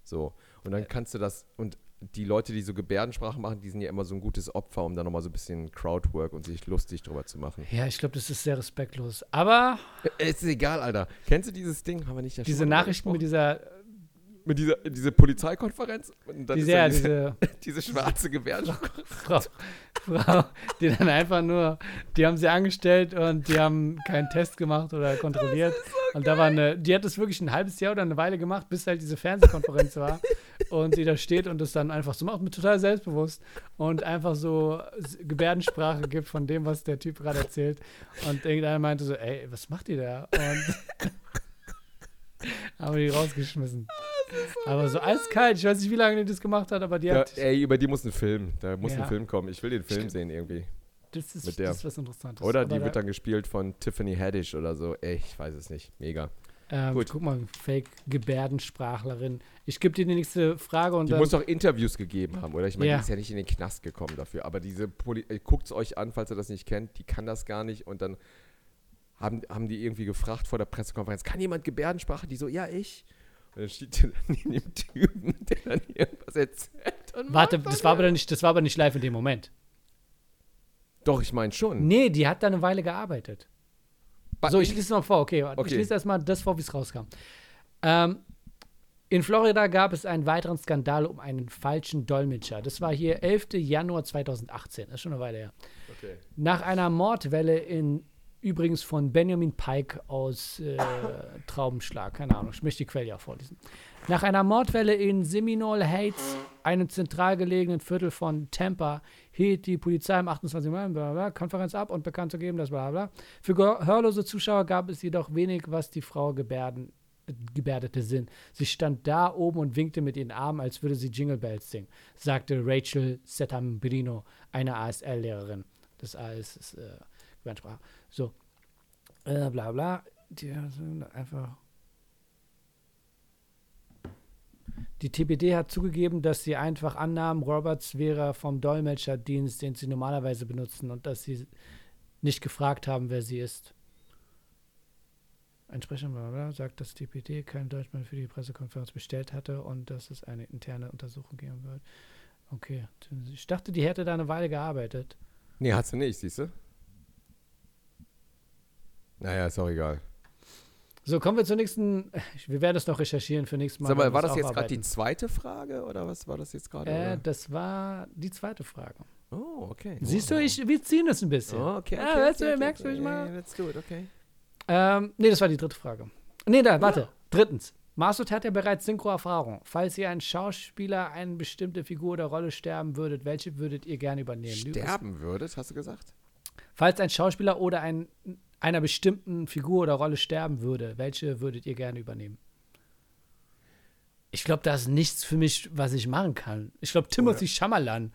So. Und dann kannst du das, und die Leute, die so Gebärdensprache machen, die sind ja immer so ein gutes Opfer, um dann nochmal so ein bisschen Crowdwork und sich lustig drüber zu machen. Ja, ich glaube, das ist sehr respektlos. Aber Äh, ist egal, Alter. Kennst du dieses Ding? Haben wir nicht ja diese Nachrichten mit dieser, mit dieser diese Polizeikonferenz und dann diese, ja, diese, diese schwarze. Frau, Frau, die dann einfach nur, die haben sie angestellt und die haben keinen Test gemacht oder kontrolliert. und da war eine, die hat das wirklich ein halbes Jahr oder eine Weile gemacht, bis halt diese Fernsehkonferenz war. Und sie da steht und das dann einfach so macht, mit total selbstbewusst und einfach so Gebärdensprache gibt von dem, was der Typ gerade erzählt. Und irgendeiner meinte so, ey, was macht die da? Und haben die rausgeschmissen. Aber so eiskalt, ich weiß nicht, wie lange die das gemacht hat, aber die Ja, hat. ey, über die muss ein Film. Da muss Ja. ein Film kommen. Ich will den Film Stimmt. sehen irgendwie. Das ist, mit der. das ist was Interessantes. Oder Aber die da- wird dann gespielt von Tiffany Haddish oder so. Ey, ich weiß es nicht. Mega. Ähm, Gut. Guck mal, Fake-Gebärdensprachlerin. Ich gebe dir die nächste Frage und Die muss doch Interviews gegeben haben, oder? Ich meine, Ja. die ist ja nicht in den Knast gekommen dafür. Aber diese Poli guckt es euch an, falls ihr das nicht kennt. Die kann das gar nicht. Und dann haben, haben die irgendwie gefragt vor der Pressekonferenz, kann jemand Gebärdensprache? Die so, ja, ich. Dann steht die dann neben dem Typen, der dann irgendwas erzählt. Warte, das war, aber nicht, das war aber nicht live in dem Moment. Doch, ich meine schon. Nee, die hat da eine Weile gearbeitet. Ba- So, ich lese mal vor, okay. warte. Ich Okay. lese erstmal das vor, wie es rauskam. Ähm, in Florida gab es einen weiteren Skandal um einen falschen Dolmetscher. Das war hier 11. Januar 2018. Das ist schon eine Weile her. Okay. Nach einer Mordwelle in übrigens von Benjamin Pike aus äh, Traubenschlag, keine Ahnung, ich möchte die Quelle ja vorlesen. Nach einer Mordwelle in Seminole Heights, einem zentral gelegenen Viertel von Tampa, hielt die Polizei am 28. Mai bla bla, Konferenz ab und bekannt zu geben, dass bla bla. Für gehörlose Zuschauer gab es jedoch wenig, was die Frau gebärden, gebärdete Sinn. Sie stand da oben und winkte mit ihren Armen, als würde sie Jingle Bells singen, sagte Rachel Setambrino, eine ASL-Lehrerin. Das A ist, ist äh, Gebärdensprache. So. Äh, bla bla. Die sind einfach. Die TPD hat zugegeben, dass sie einfach annahmen, Roberts wäre vom Dolmetscherdienst, den sie normalerweise benutzen und dass sie nicht gefragt haben, wer sie ist. Entsprechend sagt, dass TPD keinen Deutschmann für die Pressekonferenz bestellt hatte und dass es eine interne Untersuchung geben wird. Okay. Ich dachte, die hätte da eine Weile gearbeitet. Nee, hat sie nicht, siehst du? Naja, ist auch egal. So, kommen wir zur nächsten. Wir werden es noch recherchieren für nächstes Mal. Sag mal, war das jetzt gerade die zweite Frage oder was war das jetzt gerade? Äh, das war die zweite Frage. oh, okay. Siehst oh, du, ich, wir ziehen es ein bisschen. Oh, okay, okay, Ja, weißt okay, du, okay, merkst du, okay. ich mal- let's do it, okay. Ähm, nee, das war die dritte Frage. Nee, da, warte. Drittens. Masud hat ja bereits Synchro-Erfahrung. Falls ihr ein Schauspieler eine bestimmte Figur oder Rolle sterben würdet, welche würdet ihr gerne übernehmen? Sterben würdet, hast du gesagt? Falls ein Schauspieler oder ein, einer bestimmten Figur oder Rolle sterben würde, welche würdet ihr gerne übernehmen? Ich glaube, da ist nichts für mich, was ich machen kann. Ich glaube, Timothy Chalamet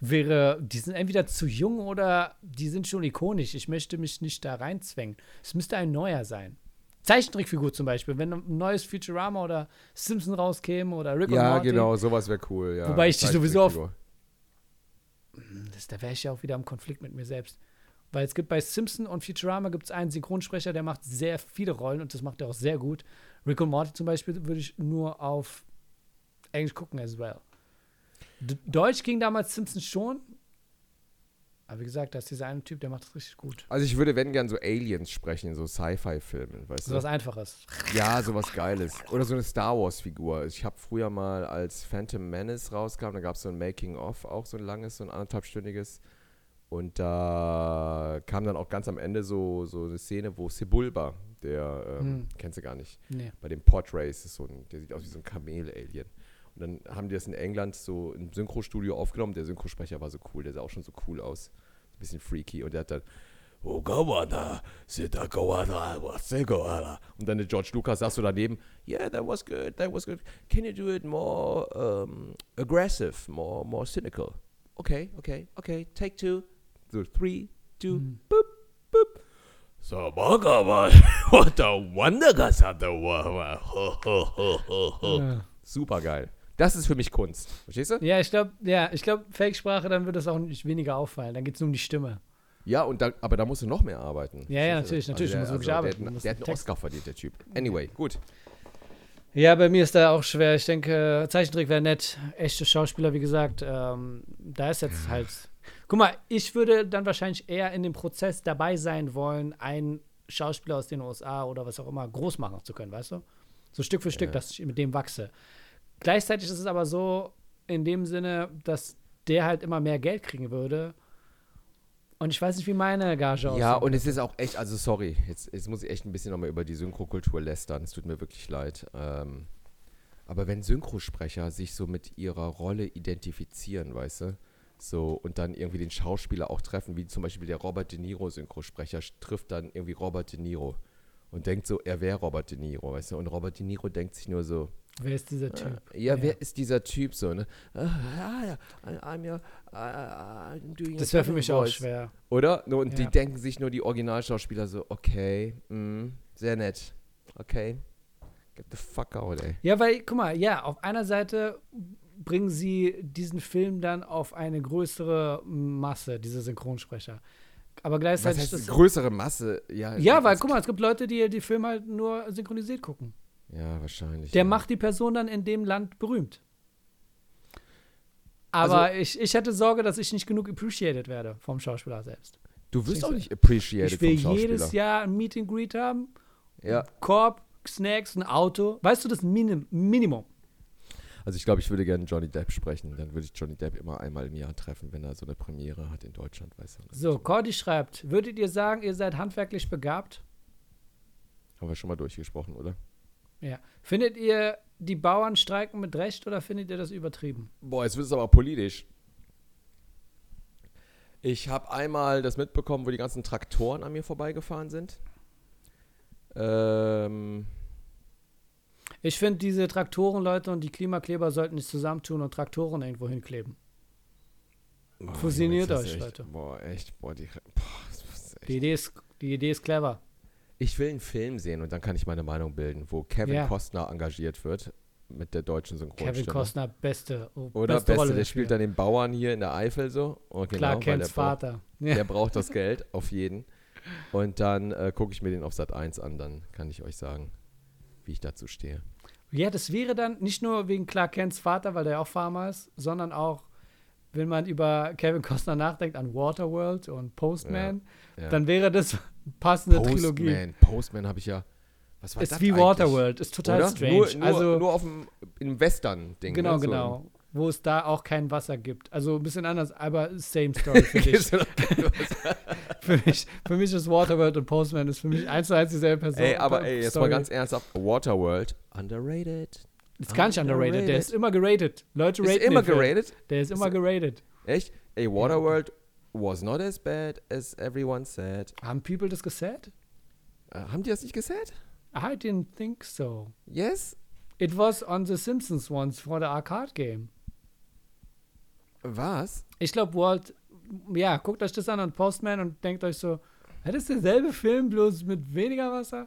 wäre, die sind entweder zu jung oder die sind schon ikonisch. Ich möchte mich nicht da reinzwängen. Es müsste ein neuer sein. Zeichentrickfigur zum Beispiel, wenn ein neues Futurama oder Simpson rauskäme oder Rick und Ja, genau, sowas wäre cool, ja. Wobei ich die sowieso auf- Zeichentrickfigur. Das, da wäre ich ja auch wieder im Konflikt mit mir selbst. Weil es gibt bei Simpson und Futurama gibt es einen Synchronsprecher, der macht sehr viele Rollen und das macht er auch sehr gut. Rick und Morty zum Beispiel würde ich nur auf Englisch gucken as well. D Deutsch ging damals Simpson schon. Aber wie gesagt, da ist dieser eine Typ, der macht das richtig gut. Also ich würde, wenn gern so Aliens sprechen, in so Sci-Fi-Filmen, weißt So du? was Einfaches. Ja, sowas Geiles. Oder so eine Star Wars-Figur. Ich habe früher mal, als Phantom Menace rauskam, da gab es so ein Making-of, auch so ein langes, so ein anderthalbstündiges. Und da kam dann auch ganz am Ende so, so eine Szene, wo Sebulba, der, ähm, Hm. kennst du gar nicht, Nee. bei dem Podrace ist so ein, der sieht aus wie so ein Kamel-Alien. Und dann haben die das in England so im Synchrostudio aufgenommen. Der Synchrosprecher war so cool, der sah auch schon so cool aus. Ein bisschen freaky. Und der hat dann Ogawana, Sita Gawana, Wasegowana. Und dann der George Lucas saß so daneben, yeah, that was good, that was good. Can you do it more um, aggressive, more, more cynical? Okay, okay, okay, take two. So, three, two, Hm. boop, boop. So, Bogaba, what a. Ho, ho, ho, ho, ho. Ja. Super geil. Das ist für mich Kunst. Verstehst du? Ja, ich glaube, ja, ich glaube, Fake-Sprache, dann wird das auch nicht weniger auffallen. Dann geht es nur um die Stimme. Ja, und da, aber da musst du noch mehr arbeiten. Ja, ja, natürlich, natürlich, musst der, wirklich der, arbeiten, Der, der hat einen Oscar verdient, der Typ. Anyway, gut. Ja, bei mir ist da auch schwer. Ich denke, Zeichentrick wäre nett. Echte Schauspieler, wie gesagt, ähm, da ist jetzt halt. Guck mal, ich würde dann wahrscheinlich eher in dem Prozess dabei sein wollen, einen Schauspieler aus den USA oder was auch immer groß machen zu können, weißt du? So Stück für Stück, Ja. dass ich mit dem wachse. Gleichzeitig ist es aber so, in dem Sinne, dass der halt immer mehr Geld kriegen würde. Und ich weiß nicht, wie meine Gage aussieht. Ja, und es ist auch echt, also sorry, jetzt, jetzt muss ich echt ein bisschen nochmal über die Synchrokultur lästern. Es tut mir wirklich leid. Ähm, aber wenn Synchrosprecher sich so mit ihrer Rolle identifizieren, weißt du, so und dann irgendwie den Schauspieler auch treffen, wie zum Beispiel der Robert De Niro Synchrosprecher sch- trifft dann irgendwie Robert De Niro und denkt so, er wäre Robert De Niro, weißt du, und Robert De Niro denkt sich nur so, Wer ist dieser Typ? ja, Ja. wer ist dieser Typ so, ne? Das wäre für mich auch schwer. Oder? Und Ja. die denken sich nur die Originalschauspieler so, okay, mm, sehr nett. Okay. Get the fuck out, ey. Ja, weil, guck mal, ja, auf einer Seite bringen sie diesen Film dann auf eine größere Masse, diese Synchronsprecher. Aber Was gleichzeitig heißt ist das. größere Masse? Ja, Ja, weil, guck mal, es gibt Leute, die die Filme halt nur synchronisiert gucken. Ja, wahrscheinlich. Der ja. macht die Person dann in dem Land berühmt. Aber Also- ich, ich hätte Sorge, dass ich nicht genug appreciated werde vom Schauspieler selbst. Du wirst auch nicht appreciated Ich will vom Schauspieler. jedes Jahr ein Meet and Greet haben, Ja, Korb, Snacks, ein Auto. Weißt du, das Minim Minimum. Also ich glaube, ich würde gerne Johnny Depp sprechen. Dann würde ich Johnny Depp immer einmal im Jahr treffen, wenn er so eine Premiere hat in Deutschland, weißt du. So, Cordy schreibt, würdet ihr sagen, ihr seid handwerklich begabt? Haben wir schon mal durchgesprochen, oder? Ja. Findet ihr, die Bauern streiken mit Recht oder findet ihr das übertrieben? Boah, jetzt wird es aber politisch. Ich habe einmal das mitbekommen, wo die ganzen Traktoren an mir vorbeigefahren sind. Ähm, Ich finde, diese Traktorenleute und die Klimakleber sollten sich zusammentun und Traktoren irgendwo hinkleben. boah, Fusioniert ist euch, echt, Leute. Boah, echt. Boah, die, boah, echt. Die Idee ist, die Idee ist clever. Ich will einen Film sehen und dann kann ich meine Meinung bilden, wo Kevin Ja. Costner engagiert wird mit der deutschen Synchronstimme. Kevin Costner, beste. Oh, Oder beste beste, der spielt dann den Bauern hier in der Eifel so. Genau, Klar, weil Kens der braucht- Vater. Ja. Der braucht das Geld, auf jeden. Und dann äh, gucke ich mir den auf Sat 1 an, dann kann ich euch sagen, wie ich dazu stehe. Ja, das wäre dann nicht nur wegen Clark Kents Vater, weil der auch Farmer ist, sondern auch, wenn man über Kevin Costner nachdenkt, an Waterworld und Postman, Ja. dann wäre das passende Trilogie. Postman, Postman habe ich ja. Was war Ist das wie eigentlich? Waterworld, ist total Oder? strange. Nur, nur, also, nur auf dem im Western-Ding. genau, ne? so genau. Wo es da auch kein Wasser gibt. Also ein bisschen anders, aber same story für dich. Für, mich, für mich ist Waterworld und Postman ist für mich eins zu eins dieselbe Person. ey, aber ey, jetzt Story. mal ganz ernsthaft. Waterworld, underrated. Ist gar nicht underrated, der ist immer geratet. Leute Ist raten immer den Film. Der ist immer geratet. Echt? Ey, Waterworld was not as bad as everyone said. Haben people das gesagt? Äh, haben die das nicht gesagt? I didn't think so. Yes? It was on The Simpsons once for the arcade game. Was? Ich glaube, Walt, ja, guckt euch das an an Postman und denkt euch so, das ist derselbe Film, bloß mit weniger Wasser.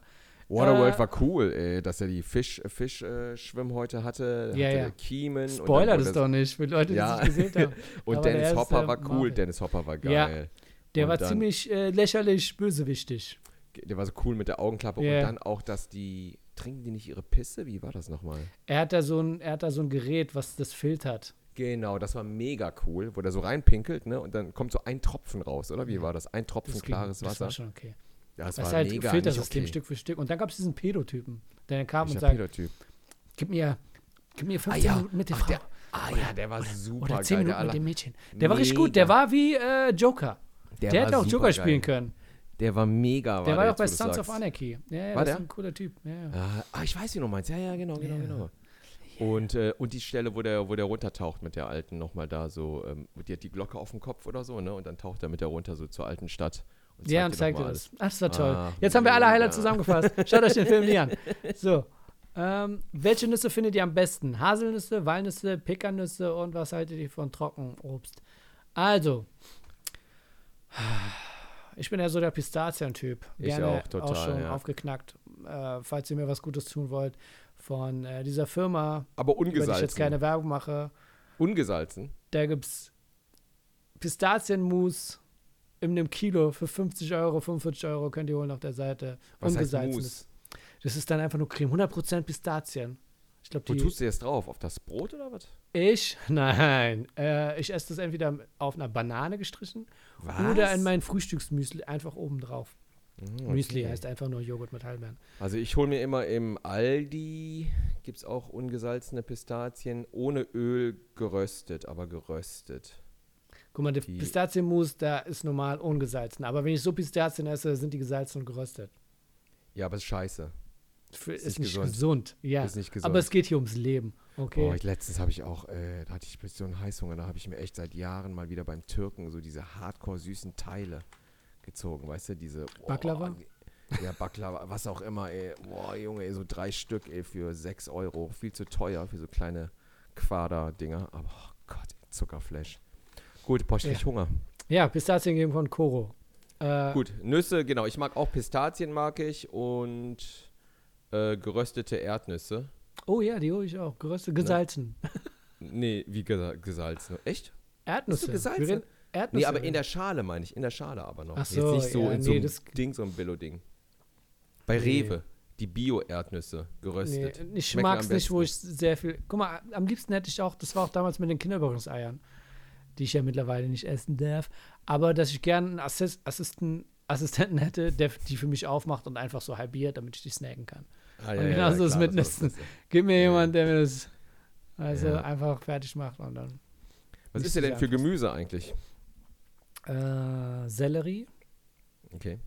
Waterworld Äh, war cool, ey, dass er die Fisch, Fisch äh, hatte, Ja, hatte ja. Kiemen. Spoiler und das doch nicht, für Leute, die Ja. es nicht gesehen haben. Und Aber Dennis Hopper war cool, Mafia. Dennis Hopper war Ja. geil. Der Und war dann- ziemlich äh, lächerlich bösewichtig. Der war so cool mit der Augenklappe Ja. und dann auch, dass die, trinken die nicht ihre Pisse? Wie war das nochmal? Er hat da so ein, er hat da so ein Gerät, was das filtert. Genau, das war mega cool, wo der so reinpinkelt, ne? Und dann kommt so ein Tropfen raus, oder? Wie war das? Ein Tropfen Das ging- klares Das Wasser. war schon okay. ja, das Das war ist halt mega Filtersystem okay. Stück für Stück. Und dann gab es diesen Pedotypen, der kam und Welcher sagt, Pedotyp? gib mir, gib mir 15 Ah, ja. Minuten mit der Ach, Frau. der- Ah ja, der war super Oder geil. 10 der Minuten mit dem Mädchen. Der war richtig gut. Der Mega. war wie äh, Joker. Der, war hätte auch Joker supergeil. spielen können. Der war mega. Der war ja auch jetzt, bei Sons of. Anarchy. Ja, ja, War das der? ist ein cooler Typ. Ja. Ah, ah, ich weiß, wie du meinst. Ja, ja, genau, genau, Ja. Und, äh, und die Stelle, wo der, wo der runtertaucht mit der alten, nochmal da so, ähm, die hat die Glocke auf dem Kopf oder so, ne? Und dann taucht er mit der runter so zur alten Stadt. Und Ja, und zeigt dir das. Ach, das war toll. Ah, Jetzt haben wir alle. Highlights zusammengefasst. Schaut euch den Film nie an. So. Ähm, welche Nüsse findet ihr am besten? Haselnüsse, Walnüsse, Pekannüsse und was haltet ihr von Trockenobst? Also, ich bin ja so der Pistazien-Typ. Ich auch, total, schon ja. aufgeknackt. Äh, falls ihr mir was Gutes tun wollt, von äh, dieser Firma, Aber über die ich ungesalzen. jetzt keine Werbung mache. ungesalzen. Da gibt es Pistazienmus in einem Kilo für 50 Euro, 45 Euro könnt ihr holen auf der Seite. Was heißt Ungesalzenes. Mousse? Das ist dann einfach nur Creme. 100% Pistazien. Ich glaube, Wo die. tust du jetzt drauf? Auf das Brot oder was? Ich? Nein. Äh, ich esse das entweder auf einer Banane gestrichen oder in mein Frühstücksmüsli einfach oben drauf. Mhm, Müsli okay. heißt einfach nur Joghurt mit Heidelbeeren. Also ich hole mir immer im Aldi, gibt es auch ungesalzene Pistazien, ohne Öl geröstet, aber geröstet. Guck mal, der Die- Pistazienmus, da ist normal ungesalzen. Aber wenn ich so Pistazien esse, sind die gesalzen und geröstet. Ja, aber ist scheiße. Für, ist, nicht nicht gesund. gesund. Ja. Ist nicht gesund. Aber es geht hier ums Leben. Okay. Boah, ich, letztens habe ich auch, äh, da hatte ich so einen Heißhunger, da habe ich mir echt seit Jahren mal wieder beim Türken so diese hardcore süßen Teile gezogen, weißt du, diese boah, Baklava? Ja, Baklava, was auch immer, ey. Boah, Junge, ey, so drei Stück, ey, für sechs Euro. Viel zu teuer für so kleine Quader-Dinger. Aber, oh Gott, Zuckerflash. Gut, boah, ich Ja. Hunger. ja, Pistazien geben von Koro. Äh, Gut, Nüsse, genau. Ich mag auch Pistazien, mag ich. Und äh, geröstete Erdnüsse. Oh ja, die hole ich auch. Geröstet, gesalzen. Nee, wie gesa gesalzen. Echt? Erdnüsse. gesalzen? Erdnüsse. Nee, aber in der Schale meine ich. In der Schale aber noch. Ach Jetzt so, nicht so ja, in so nee, einem Ding, so ein Billo-Ding. Bei Nee. Rewe, die Bio-Erdnüsse, Nee, geröstet. ich Schmecken mag es nicht, wo ich sehr viel. Guck mal, am liebsten hätte ich auch, das war auch damals mit den Kinderüberraschungseiern, die ich ja mittlerweile nicht essen darf, aber dass ich gerne einen Assist, Assisten, Assistenten hätte, der die für mich aufmacht und einfach so halbiert, damit ich die snacken kann. Ah, und genauso ist klar, mit Nüssen. Gib mir Ja. jemand, der mir das also Ja. einfach fertig macht und dann. Was ist dir denn für Gemüse eigentlich? Äh, Sellerie, Okay.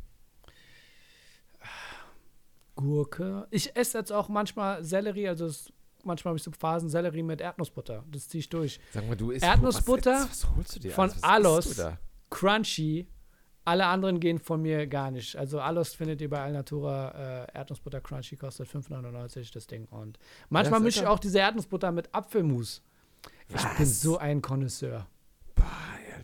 Gurke. Ich esse jetzt auch manchmal Sellerie, also es, manchmal habe ich so Phasen Sellerie mit Erdnussbutter. Das ziehe ich durch. Sag mal, du isst Erdnussbutter was, was holst du dir von? Was Alos. crunchy. Alle anderen gehen von mir gar nicht. Also alles findet ihr bei Alnatura. Äh, Erdnussbutter crunchy kostet 5,99 das Ding. Und manchmal mische ich auch diese Erdnussbutter mit Apfelmus. Ich bin so ein Connoisseur.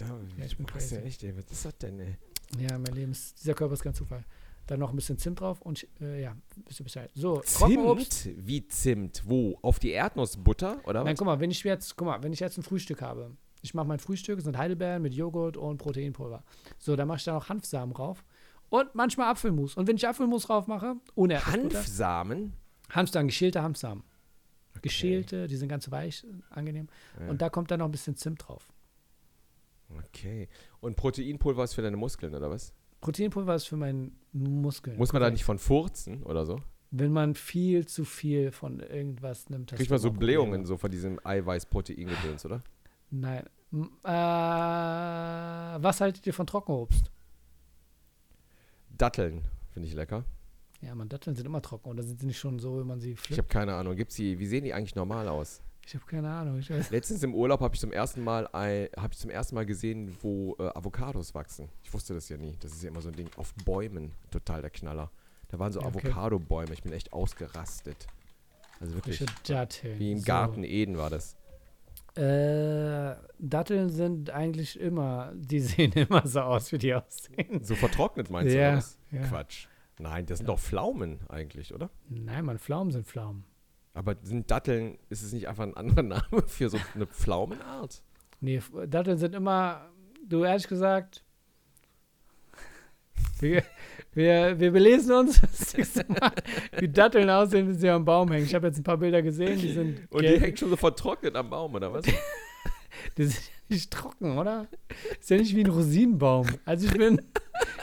Alter, Ja, ich bin bist ja crazy. echt, ey. Was ist das denn, ey? Ja, mein Leben ist, dieser Körper ist kein Zufall. Dann noch ein bisschen Zimt drauf und äh, ja, wisst ihr Bescheid. So. Zimt? Wie Zimt? Wo? Auf die Erdnussbutter? Oder Nein, was? guck mal, wenn ich jetzt, guck mal, wenn ich jetzt ein Frühstück habe, ich mache mein Frühstück, es sind Heidelbeeren mit Joghurt und Proteinpulver. So, dann mache ich da noch Hanfsamen drauf und manchmal Apfelmus. Und wenn ich Apfelmus drauf mache, ohne Hanfsamen? Hanfsamen, geschälte Hanfsamen. Geschälte, die sind ganz weich, angenehm. Ja. Und da kommt dann noch ein bisschen Zimt drauf. Okay. Und Proteinpulver ist für deine Muskeln, oder was? Proteinpulver ist für meinen Muskeln. Muss man da nicht von furzen oder so? Wenn man viel zu viel von irgendwas nimmt, Kriegt man so. Blähungen so von diesem Eiweiß-Protein-Gedöns, oder? Nein. Äh, was haltet ihr von Trockenobst? Datteln finde ich lecker. Ja, man, Datteln sind immer trocken oder sind sie nicht schon so, wenn man sie Ich flippt? habe keine Ahnung. Gibt's die, wie sehen die eigentlich normal aus? Ich habe keine Ahnung. Ich weiß. Letztens im Urlaub habe ich zum ersten Mal habe ich zum ersten Mal gesehen, wo äh, Avocados wachsen. Ich wusste das ja nie. Das ist ja immer so ein Ding auf Bäumen, total der Knaller. Da waren so okay. Avocado-Bäume. Ich bin echt ausgerastet. Also wirklich Datteln. wie im So. Garten Eden war das. Äh, Datteln sind eigentlich immer, die sehen immer so aus, wie die aussehen. So vertrocknet meinst du Ja, oder was? ja. Quatsch. Nein, das sind Ja. doch Pflaumen eigentlich, oder? Nein, man, Pflaumen sind Pflaumen. Aber sind Datteln, ist es nicht einfach ein anderer Name für so eine Pflaumenart? Nee, Datteln sind immer, du ehrlich gesagt, wir, wir, wir belesen uns das nächste Mal, wie Datteln aussehen, wenn sie am Baum hängen. Ich habe jetzt ein paar Bilder gesehen, die sind, Und die hängen schon so vertrocknet am Baum, oder was? die sind ja nicht trocken, oder? Ist ja nicht wie ein Rosinenbaum. Also ich bin,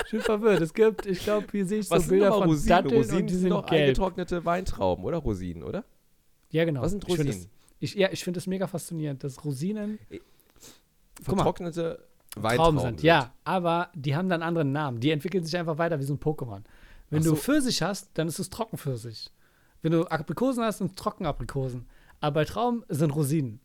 ich bin verwirrt. Es gibt, ich glaube, hier sehe ich so Was sind Bilder von Rosinen? Datteln Rosinen und die sind sind doch gelb. eingetrocknete Weintrauben, oder Rosinen, oder? Ja, genau. Was sind Ich Rosinen? Das, ich, ja, ich finde das mega faszinierend, dass Rosinen mal. Vertrocknete Trauben Weintrauben sind. Ja, aber die haben dann anderen Namen. Die entwickeln sich einfach weiter wie so ein Pokémon. Wenn Ach du so. Pfirsich hast, dann ist es Trockenpfirsich. Wenn du Aprikosen hast, sind es Trockenaprikosen. Aber bei Trauben sind Rosinen.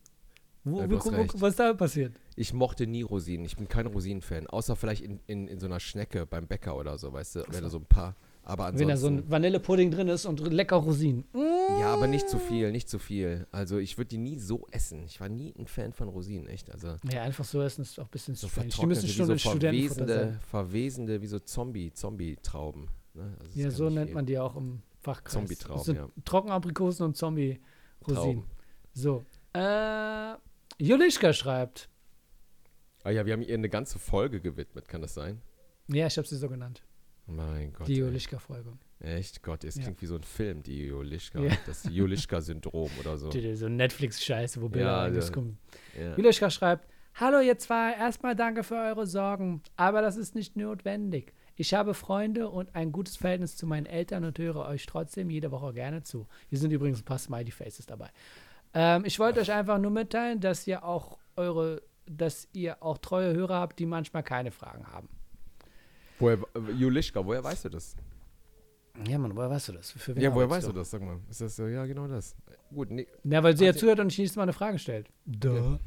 Wo, Ja, wo, du wo, was ist da passiert? Ich mochte nie Rosinen. Ich bin kein Rosinenfan. Außer vielleicht in, in, in so einer Schnecke beim Bäcker oder so, weißt du? Wenn da so ein paar. Aber ansonsten. Wenn da so ein Vanillepudding drin ist und lecker Rosinen. Mm. ja, aber nicht zu viel, nicht zu viel. Also ich würde die nie so essen. Ich war nie ein Fan von Rosinen, echt. Also Ja, einfach so essen ist auch ein bisschen so strange. Die müssen schon so verwesende, verwesende, wie so Zombie, Zombie-Trauben. Ne? Also Ja, so nennt man die auch im Fachkreis. Zombie-Trauben, sind ja. Trockenaprikosen und Zombie-Rosinen. So. Äh, Julischka schreibt. Ah ja, wir haben ihr eine ganze Folge gewidmet, kann das sein? Ja, ich habe sie so genannt. Mein Gott. die ey. Julischka-Folge. Echt Gott, es Ja. klingt wie so ein Film, die Julischka. Ja. Das Julischka-Syndrom oder so. So Netflix-Scheiße, wo Bilder Ja, ja, ja. Julischka schreibt, Hallo ihr zwei, erstmal danke für eure Sorgen, aber das ist nicht notwendig. Ich habe Freunde und ein gutes Verhältnis zu meinen Eltern und höre euch trotzdem jede Woche gerne zu. Hier sind übrigens ein paar Smiley-Faces dabei. Ähm, ich wollte euch einfach nur mitteilen, dass ihr auch eure, dass ihr auch treue Hörer habt, die manchmal keine Fragen haben. Woher, äh, Julischka, woher weißt du das? Ja, Mann, woher weißt du das? Für wen Ja, woher weißt du das? Sag mal. Ist das so? Ja, genau das. Gut, nee. Na, weil sie ja zuhört und ich jedes Mal eine Frage stellt. Duh.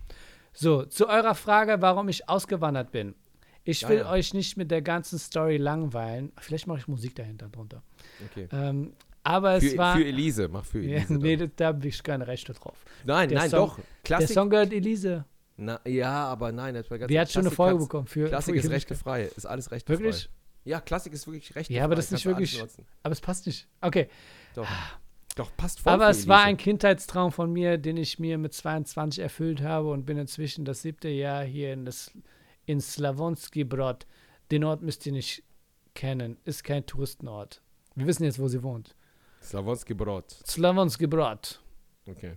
So, zu eurer Frage, warum ich ausgewandert bin. Ich Ja, will ja. euch nicht mit der ganzen Story langweilen. Vielleicht mache ich Musik dahinter drunter. Okay. Ähm, aber es Für, war. für Elise, mach für ja, Elise. nee, dann. da, habe ich keine Rechte drauf. nein, der nein, Song- doch. Der Klassik. Song gehört Elise. Na, ja, aber nein, das war ganz Die hat schon eine Folge kannst- bekommen. Für, Klassik für ist rechtefrei. Ist alles rechtefrei. Wirklich? Ja, Klassik ist wirklich rechtefrei. Ja, aber das ist nicht wirklich-. Aber es passt nicht. Okay. Doch. Doch, passt voll Aber es war ein Kindheitstraum von mir, den ich mir mit 22 erfüllt habe und bin inzwischen das siebte Jahr hier in, das, in Slavonski Brod. Den Ort müsst ihr nicht kennen. Ist kein Touristenort. Wir wissen jetzt, wo sie wohnt. Slavonski Brot. Slavonski Brod. Okay.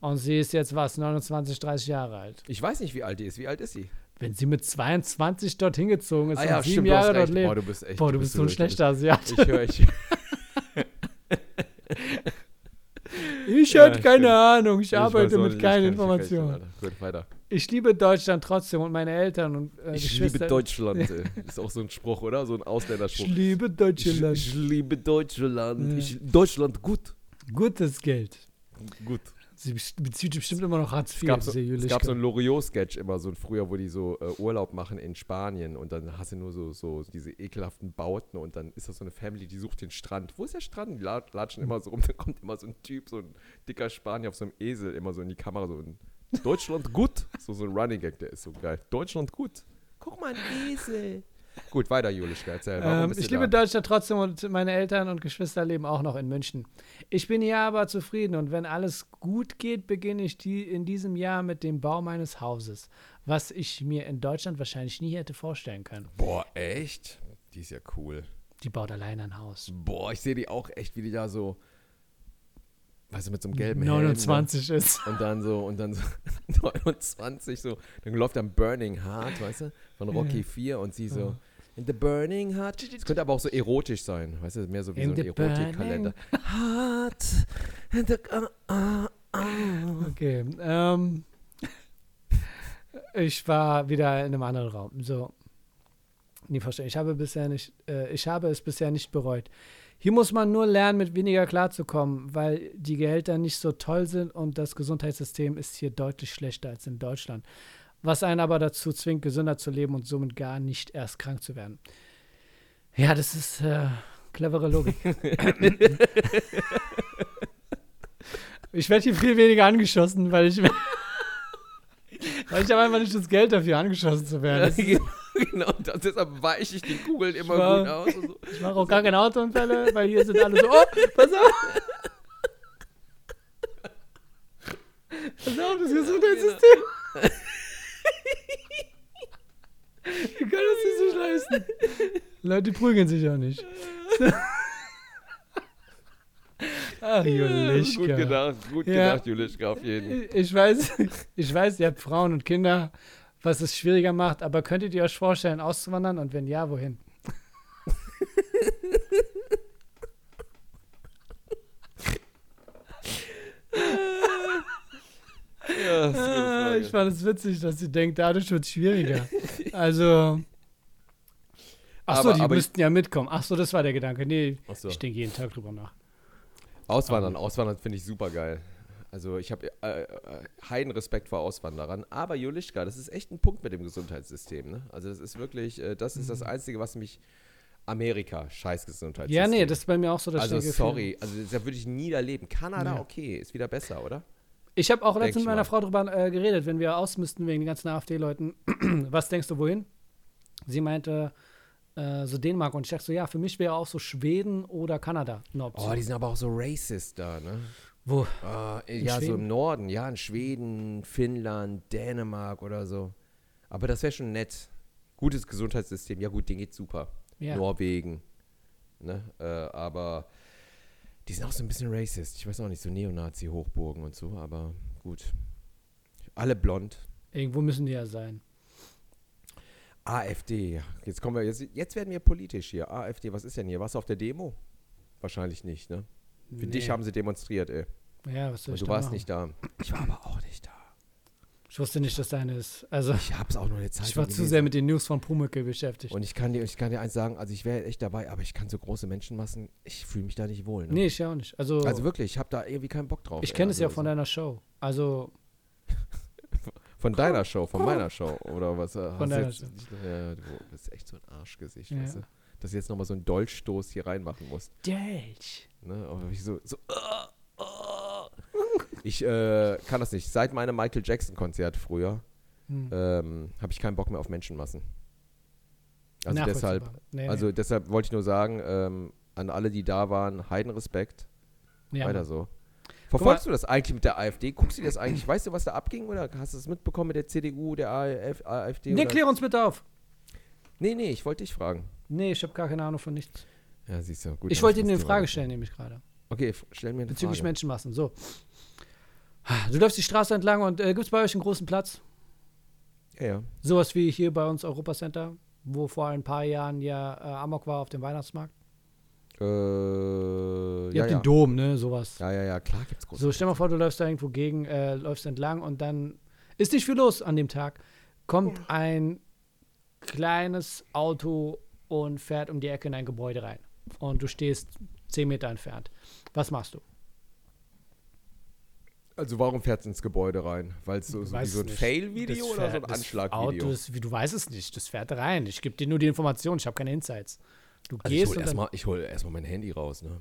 Und sie ist jetzt was, 29, 30 Jahre alt. Ich weiß nicht, wie alt die ist. Wie alt ist sie? Wenn sie mit 22 dorthin gezogen ist ah und ja, sieben stimmt, Jahre dort lebt. Boah, du bist echt. Boah, du bist so ein schlechter Asiat. Ich höre, ich. Ich Ja, hatte keine. Ahnung. Ich ich arbeite mit keinen ich Informationen. Gut, weiter. Ich liebe Deutschland trotzdem und meine Eltern und äh, Ich liebe Deutschland. Ist auch so ein Spruch, oder? So ein Ich Ausländerspruch. liebe Ich, Deutschland. ich liebe Deutschland. Ja. Ich, Deutschland gut. Gutes Geld. Gut. Sie bezieht bestimmt immer noch Hartz Es IV. gab, so, es gab so einen Loriot-Sketch immer, so ein früher, wo die so äh, Urlaub machen in Spanien und dann hast du nur so, so diese ekelhaften Bauten und dann ist das so eine Family, die sucht den Strand. Wo ist der Strand? Die la- latschen immer so rum, dann kommt immer so ein Typ, so ein dicker Spanier auf so einem Esel, immer so in die Kamera, so ein Deutschland gut. So, so ein Running Gag, der ist so geil. Deutschland gut. Guck mal, ein Esel. Gut, weiter, Julischka, erzähl. Warum Ähm, ich liebe da? Deutschland trotzdem und meine Eltern und Geschwister leben auch noch in München. Ich bin hier aber zufrieden und wenn alles gut geht, beginne ich die in diesem Jahr mit dem Bau meines Hauses, was ich mir in Deutschland wahrscheinlich nie hätte vorstellen können. Boah, echt? Die ist ja cool. Die baut allein ein Haus. Boah, ich sehe die auch echt, wie die da so, weißt du, mit so einem gelben Helm, 29 ist. Ne? Und dann so, und dann so 29 so, dann läuft dann Burning Heart, weißt du, von Rocky 4 und sie so, in the Burning Heart. Es könnte aber auch so erotisch sein, weißt du, mehr so wie In so ein Erotikkalender. Heart, in the, uh, uh, uh. Okay. Ähm, ich war wieder in einem anderen Raum. So. Nie verstehen. Ich habe bisher nicht, äh, ich habe es bisher nicht bereut. Hier muss man nur lernen, mit weniger klarzukommen, weil die Gehälter nicht so toll sind und das Gesundheitssystem ist hier deutlich schlechter als in Deutschland. Was einen aber dazu zwingt, gesünder zu leben und somit gar nicht erst krank zu werden. Ja, das ist äh, clevere Logik. ich werde hier viel weniger angeschossen, weil ich, weil ich habe einfach nicht das Geld dafür, angeschossen zu werden. Das, genau, das, deshalb weiche ich die Kugeln immer war- gut aus. Und so. ich mache auch gar keine Autounfälle, weil hier sind alle so, oh, pass auf. Pass auf, das Gesundheitssystem. Wie kann das sich nicht leisten? Leute prügeln sich auch nicht. Ach, Gut Julischka. gedacht, gut Ja. gedacht, Julischka, auf jeden. Ich weiß, ich weiß, ihr habt Frauen und Kinder, was es schwieriger macht, aber könntet ihr euch vorstellen, auszuwandern und wenn ja, wohin? Ja, Ah, ich fand es witzig, dass sie denkt, dadurch wird es schwieriger. Also. Achso, Aber- die aber müssten ja mitkommen. Achso, das war der Gedanke. Nee, so. ich denke jeden Tag drüber nach. Auswandern, Auswandern finde ich super geil. Also ich habe äh, äh, heiden Respekt vor Auswanderern. Aber Julischka, das ist echt ein Punkt mit dem Gesundheitssystem. Ne? Also das ist wirklich, äh, das ist das Einzige, was mich Amerika, scheiß Gesundheitssystem. Mhm. Ja, nee, das ist bei mir auch so das Also sorry, also da würde ich nie erleben. Kanada, Ja. okay, ist wieder besser, oder? Ich habe auch Denk letztens mit meiner mal. Frau drüber äh, geredet, wenn wir aus müssten wegen den ganzen AfD-Leuten. Was denkst du, wohin? Sie meinte, äh, so Dänemark. Und ich dachte so, ja, für mich wäre auch so Schweden oder Kanada eine Option. Oh, die sind aber auch so racist da, ne? Wo? Ah, ja, so Schweden? im Norden, ja, in Schweden, Finnland, Dänemark oder so. Aber das wäre schon nett. Gutes Gesundheitssystem, ja gut, denen geht's super. Ja. Norwegen. Ne? Äh, aber die sind auch so ein bisschen racist. Ich weiß auch nicht, so Neonazi-Hochburgen und so, aber gut. Alle blond. Irgendwo müssen die ja sein. AfD, jetzt kommen wir, jetzt, jetzt werden wir politisch hier. AfD, was ist denn hier? Warst du auf der Demo? Wahrscheinlich nicht, ne? Für dich Nee. haben sie demonstriert, ey. Ja, was soll Und ich du warst machen? nicht da. Ich war aber auch nicht da. Ich wusste nicht, dass deine ist. Also, Ich hab's auch nur eine Zeit ich war zu sehr mit den News von Pumuckl beschäftigt. Und ich kann dir, ich kann dir eins sagen, also ich wäre echt dabei, aber ich kann so große Menschenmassen, ich fühle mich da nicht wohl. Ne? nee, ich ja auch nicht. Also, Also wirklich, ich habe da irgendwie keinen Bock drauf. ich kenne es also ja von so- deiner Show. Also, Von deiner Show, von meiner Show oder was? äh, du deiner jetzt, Show. Ja, du bist echt so ein Arschgesicht, Ja. weißt du? Dass du jetzt nochmal so einen Dolchstoß hier reinmachen musst. Delch. Ne? Aber ich so, so ah, ah. Ich äh, kann das nicht. Seit meinem Michael Jackson-Konzert früher Hm. ähm, habe ich keinen Bock mehr auf Menschenmassen. Also deshalb. Nee, also deshalb wollte ich nur sagen, ähm, an alle, die da waren, Heidenrespekt. Ja, Weiter so. Verfolgst du das eigentlich mit der AfD? Guckst du dir das eigentlich? Weißt du, was da abging? Oder hast du es mitbekommen mit der CDU, der AF, AfD? Nee, oder? klär uns bitte auf. Nee, nee, ich wollte dich fragen. Nee, ich habe gar keine Ahnung von nichts. Ja, siehst du. Gut, ich wollte das eine Frage stellen, nämlich gerade. Okay, stell mir eine Bezüglich Frage. Menschenmassen. So. Du läufst die Straße entlang und äh, gibt es bei euch einen großen Platz? Ja, ja. Sowas wie hier bei uns Europa Center, wo vor ein paar Jahren ja äh, Amok war auf dem Weihnachtsmarkt. Äh, Ihr ja, habt ja. den Dom, ne? Sowas. ja, ja, ja, klar gibt's große. So, stell mal vor, du läufst da irgendwo gegen, äh, läufst entlang und dann ist nicht viel los an dem Tag. Kommt ein kleines Auto und fährt um die Ecke in ein Gebäude rein. Und du stehst 10 Meter entfernt. Was machst du? Also warum fährt es ins Gebäude rein? Weil es so, so, so ein. Fail-Video oder so ein Anschlag-Video? Auto ist, wie, du weißt es nicht. Das fährt rein. Ich gebe dir nur die Information. Ich habe keine Insights. Du Also ich gehst hole und, dann, erstmal hol erst mein Handy raus, ne?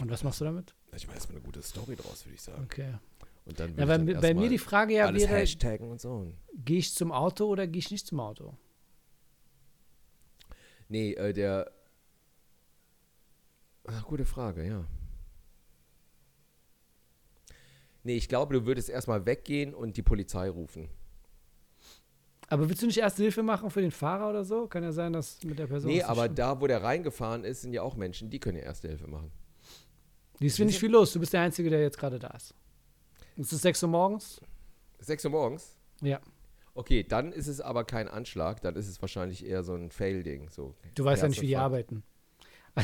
und was machst du damit? Ich mache erstmal eine gute Story draus, würde ich sagen. Okay. Und dann Ja, bei, ich dann bei mir die Frage ja wäre, Hashtaggen und so. gehe ich zum Auto oder gehe ich nicht zum Auto? Nee, äh, der. Ach, gute Frage, ja. Nee, ich glaube, du würdest erstmal weggehen und die Polizei rufen. Aber willst du nicht erste Hilfe machen für den Fahrer oder so? Kann ja sein, dass mit der Person. Nee, aber stimmt. da, wo der reingefahren ist, sind ja auch Menschen, die können ja erste Hilfe machen. Die ist nicht viel los. Du bist der Einzige, der jetzt gerade da ist. Es ist 6 Uhr morgens. 6 Uhr morgens? Ja. Okay, dann ist es aber kein Anschlag, dann ist es wahrscheinlich eher so ein Fail-Ding. So Du weißt ja nicht, wie die arbeiten.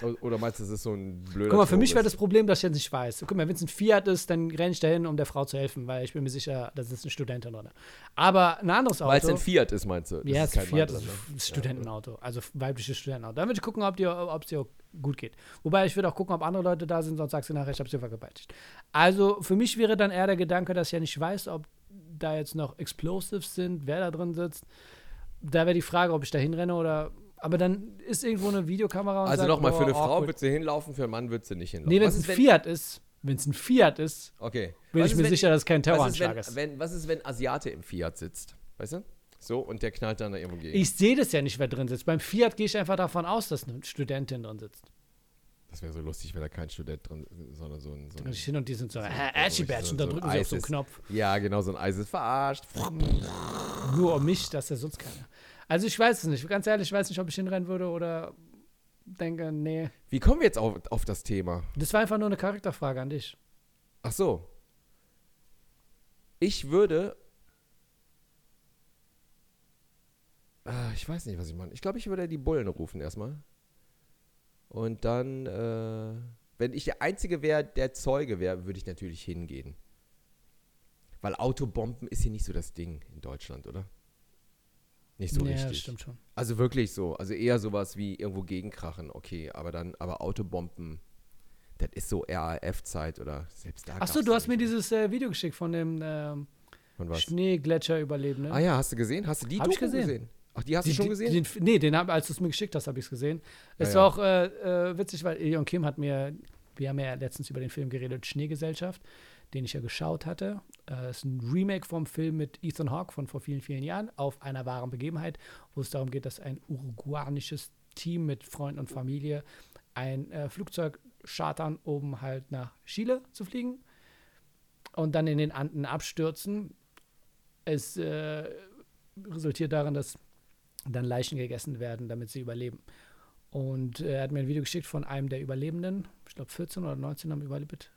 Also, Oder meinst du, es ist so ein blöder guck mal, für mich wäre das? Problem, dass ich jetzt nicht weiß. Guck mal, wenn es ein Fiat ist, dann renne ich dahin, um der Frau zu helfen, weil ich bin mir sicher, da ist eine Studentin drin. Aber ein anderes Auto. Weil es ein Fiat ist, meinst du? Das ja, es ist kein Fiat, das ne? ist ein Studentenauto, also weibliches Studentenauto. Dann würde ich gucken, ob ob es dir gut geht. Wobei ich würde auch gucken, ob andere Leute da sind, sonst sagst du nachher, ich habe sie vergewaltigt. Also für mich wäre dann eher der Gedanke, dass ich ja nicht weiß, ob da jetzt noch Explosives sind, wer da drin sitzt. Da wäre die Frage, ob ich da hinrenne oder. Aber dann ist irgendwo eine Videokamera und Also nochmal, für eine Frau awkward. würdest du hinlaufen, für einen Mann würdest du nicht hinlaufen. Nee, wenn es ein ist, Fiat ist, wenn es ein Fiat ist, Okay. bin Was ich ist, mir wenn- sicher, dass es kein was ist, Terroranschlag wenn, ist. wenn, was ist, wenn Asiate im Fiat sitzt? Weißt du? So, und der knallt dann da irgendwo gegen. Ich sehe das ja nicht, wer drin sitzt. Beim Fiat gehe ich einfach davon aus, dass eine Studentin drin sitzt. das wäre so lustig, wenn da kein Student drin sondern so ein. So Und ein hin und die sind so, so- äh, so- Aschi-Batchen, da so ein drücken sie auf so einen Knopf. ja, genau, so ein Eis ist verarscht. Nur um mich, dass der sonst keiner. Also ich weiß es nicht. Ganz ehrlich, ich weiß nicht, ob ich hinrennen würde oder denke, nee. Wie kommen wir jetzt auf, auf das Thema? Das war einfach nur eine Charakterfrage an dich. Ach so. Ich würde. Ah, ich weiß nicht, was ich meine. Ich glaube, ich würde die Bullen rufen erstmal. Und dann, äh, wenn ich der Einzige wäre, der Zeuge wäre, würde ich natürlich hingehen. Weil Autobomben ist hier nicht so das Ding in Deutschland, oder? Nicht so ja, richtig. stimmt schon. Also wirklich so. Also eher sowas wie irgendwo gegenkrachen, okay. Aber dann, aber Autobomben, das ist so RAF-Zeit oder selbst da. Achso, du hast mir dieses äh, Video geschickt von dem ähm, Von was? Schneegletscher-Überlebenden. Ah ja, hast du gesehen? Hast du die Hab ich gesehen. gesehen? Ach, die hast Die- du schon gesehen? Den, nee, den hab, als du es mir geschickt hast, habe ich es gesehen. Es Ja, war ja. auch äh, äh, witzig, weil Eon Kim hat mir, wir haben ja letztens über den Film geredet, Schneegesellschaft, den ich ja geschaut hatte. Äh, ist ein Remake vom Film mit Ethan Hawke von vor vielen, vielen Jahren auf einer wahren Begebenheit, wo es darum geht, dass ein uruguanisches Team mit Freunden und Familie ein äh, Flugzeug chartern, um halt nach Chile zu fliegen und dann in den Anden abstürzen. Es äh, resultiert darin, dass dann Leichen gegessen werden, damit sie überleben. Und äh, er hat mir ein Video geschickt von einem der Überlebenden. Ich glaube, 14 oder 19 haben überlebt.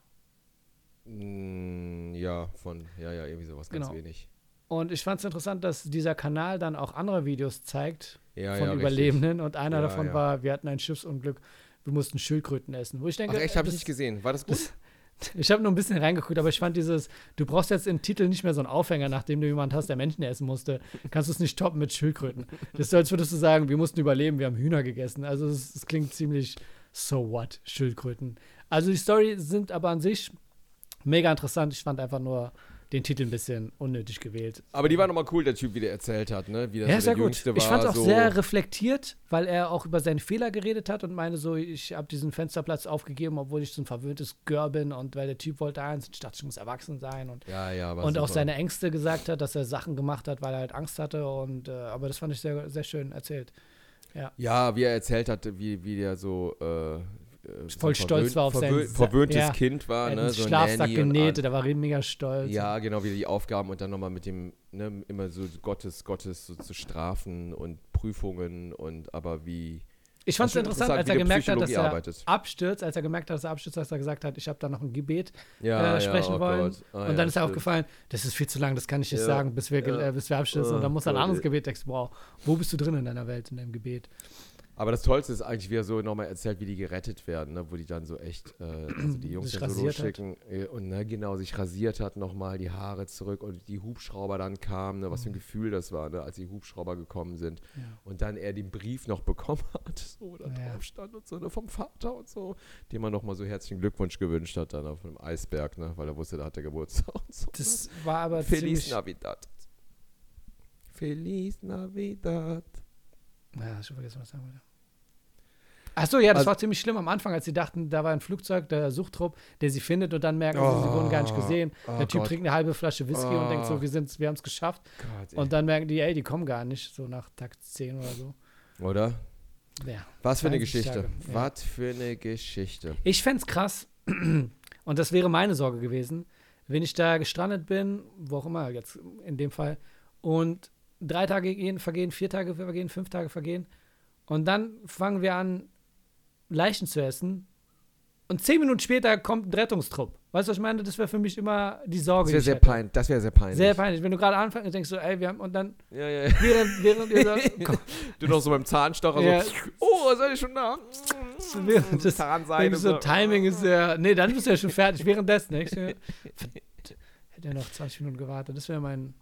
Mm, ja, von, ja, ja, irgendwie sowas ganz Genau. wenig. Und ich fand es interessant, dass dieser Kanal dann auch andere Videos zeigt Ja, von ja, Überlebenden. Und einer Ja, davon war, wir hatten ein Schiffsunglück, wir mussten Schildkröten essen. Wo ich Ach denke, echt, habe ich nicht gesehen. War das gut? das- ich habe nur ein bisschen reingeguckt, aber ich fand dieses, du brauchst jetzt im Titel nicht mehr so einen Aufhänger, nachdem du jemanden hast, der Menschen essen musste. Kannst du es nicht toppen mit Schildkröten. Das ist so, als würdest du sagen, wir mussten überleben, wir haben Hühner gegessen. Also es, es klingt ziemlich so what, Schildkröten. Also die Story sind aber an sich mega interessant. Ich fand einfach nur den Titel ein bisschen unnötig gewählt. Aber die war nochmal cool, der Typ, wie der erzählt hat, ne? Wie das Ja, so sehr der gut. Jüngste Ich fand war, auch so sehr reflektiert, weil er auch über seine Fehler geredet hat und meine so, ich habe diesen Fensterplatz aufgegeben, obwohl ich so ein verwöhntes Girl bin und weil der Typ wollte eins und ich dachte, ich muss erwachsen sein und, Ja, ja, war und auch seine Ängste gesagt hat, dass er Sachen gemacht hat, weil er halt Angst hatte und äh, aber das fand ich sehr, sehr schön erzählt. Ja, wie er erzählt hat, wie, wie der so. Äh, Voll so stolz war auf sein verwö Sa- verwöhntes ja. Kind war, er ne? So Schlafsack und genäht, an- da war er mega stolz. Ja, genau, wie die Aufgaben und dann nochmal mit dem, ne, immer so Gottes, Gottes so zu strafen und Prüfungen und aber wie. Ich fand es interessant, als er gemerkt hat, dass er arbeitet. abstürzt, als er gemerkt hat, dass er abstürzt, als er gesagt hat, ich habe da noch ein Gebet Ja, äh, sprechen ja, oh wollen. Ah, und ja, dann ist er aufgefallen, das ist viel zu lang, das kann ich nicht Ja, sagen, bis wir, ja. äh, bis wir abstürzen. Oh und dann muss er ein anderes. Gebet texten. Wow, wo bist du drin in deiner Welt, in deinem Gebet? Aber das Tollste ist eigentlich, wie er so nochmal erzählt, wie die gerettet werden, ne? wo die dann so echt, äh, also die Jungs Sich dann so hat. losschicken äh, und ne, genau, sich rasiert hat nochmal, die Haare zurück und die Hubschrauber dann kamen, ne? was für ein Gefühl das war, ne? als die Hubschrauber gekommen sind. Ja. Und dann er den Brief noch bekommen hat, so da Ja. drauf stand und so, ne, vom Vater und so, dem er nochmal so herzlichen Glückwunsch gewünscht hat, dann auf dem Eisberg, ne? weil er wusste, da hat er Geburtstag und so. Das war aber Feliz. Navidad. Feliz Navidad. Ja, hab vergessen, was ich sagen wollte. Achso, ja, das Also- war ziemlich schlimm am Anfang, als sie dachten, da war ein Flugzeug, der Suchtrupp, der sie findet und dann merken sie, sie wurden gar nicht gesehen. Oh der Typ Gott. trinkt eine halbe Flasche Whisky und denkt Oh. so, wir, sind's, wir haben es geschafft. Gott. Und dann merken die, ey, die kommen gar nicht, so nach Tag 10 oder so. Oder? Ja. Was für eine 30 Geschichte. Tage, ja. Was für eine Geschichte. Ich fände es krass, und das wäre meine Sorge gewesen, wenn ich da gestrandet bin, wo auch immer, jetzt in dem Fall, und drei Tage gehen, vergehen, vier Tage vergehen, fünf Tage vergehen, und dann fangen wir an, Leichen zu essen, und zehn Minuten später kommt ein Rettungstrupp. Weißt du, was ich meine? Das wäre für mich immer die Sorge. Das die wäre sehr peinlich. Das wäre sehr peinlich. Sehr peinlich. Wenn du gerade anfängst, denkst du, ey, wir haben, und dann, Ja, ja, ja. während, während ihr so, komm, Du noch so beim Zahnstocher Ja. so, oh, seid ihr schon da? während das, Zahnseide so, Timing ist ja, nee, dann bist du ja schon fertig, währenddessen. Ne? So, hätte ja noch 20 Minuten gewartet, das wäre mein,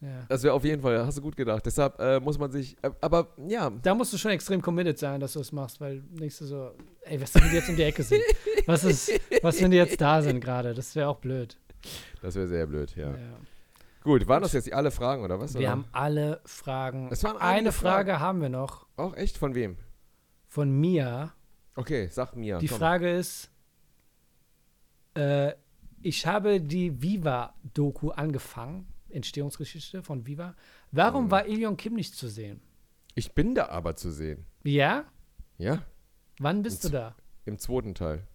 ja. Das wäre auf jeden Fall, hast du gut gedacht. Deshalb äh, muss man sich, äh, aber ja, Da musst du schon extrem committed sein, dass du es machst, weil denkst du so, ey, was, wenn die jetzt um die Ecke sind? Was ist, was, wenn die jetzt da sind gerade? Das wäre auch blöd. das wäre sehr blöd, ja. Ja. Gut, waren das jetzt alle Fragen oder was? Wir oder? haben alle Fragen. Es waren Eine Frage Fragen. haben wir noch Auch echt von wem? von Mia. Okay, sag mir. Die komm. Frage ist, äh, ich habe die Viva-Doku angefangen, Entstehungsgeschichte von Viva. Warum Mhm. war Ilion Kim nicht zu sehen? Ich bin da aber zu sehen. Ja? Ja, Wann bist du Und- da? im zweiten Teil.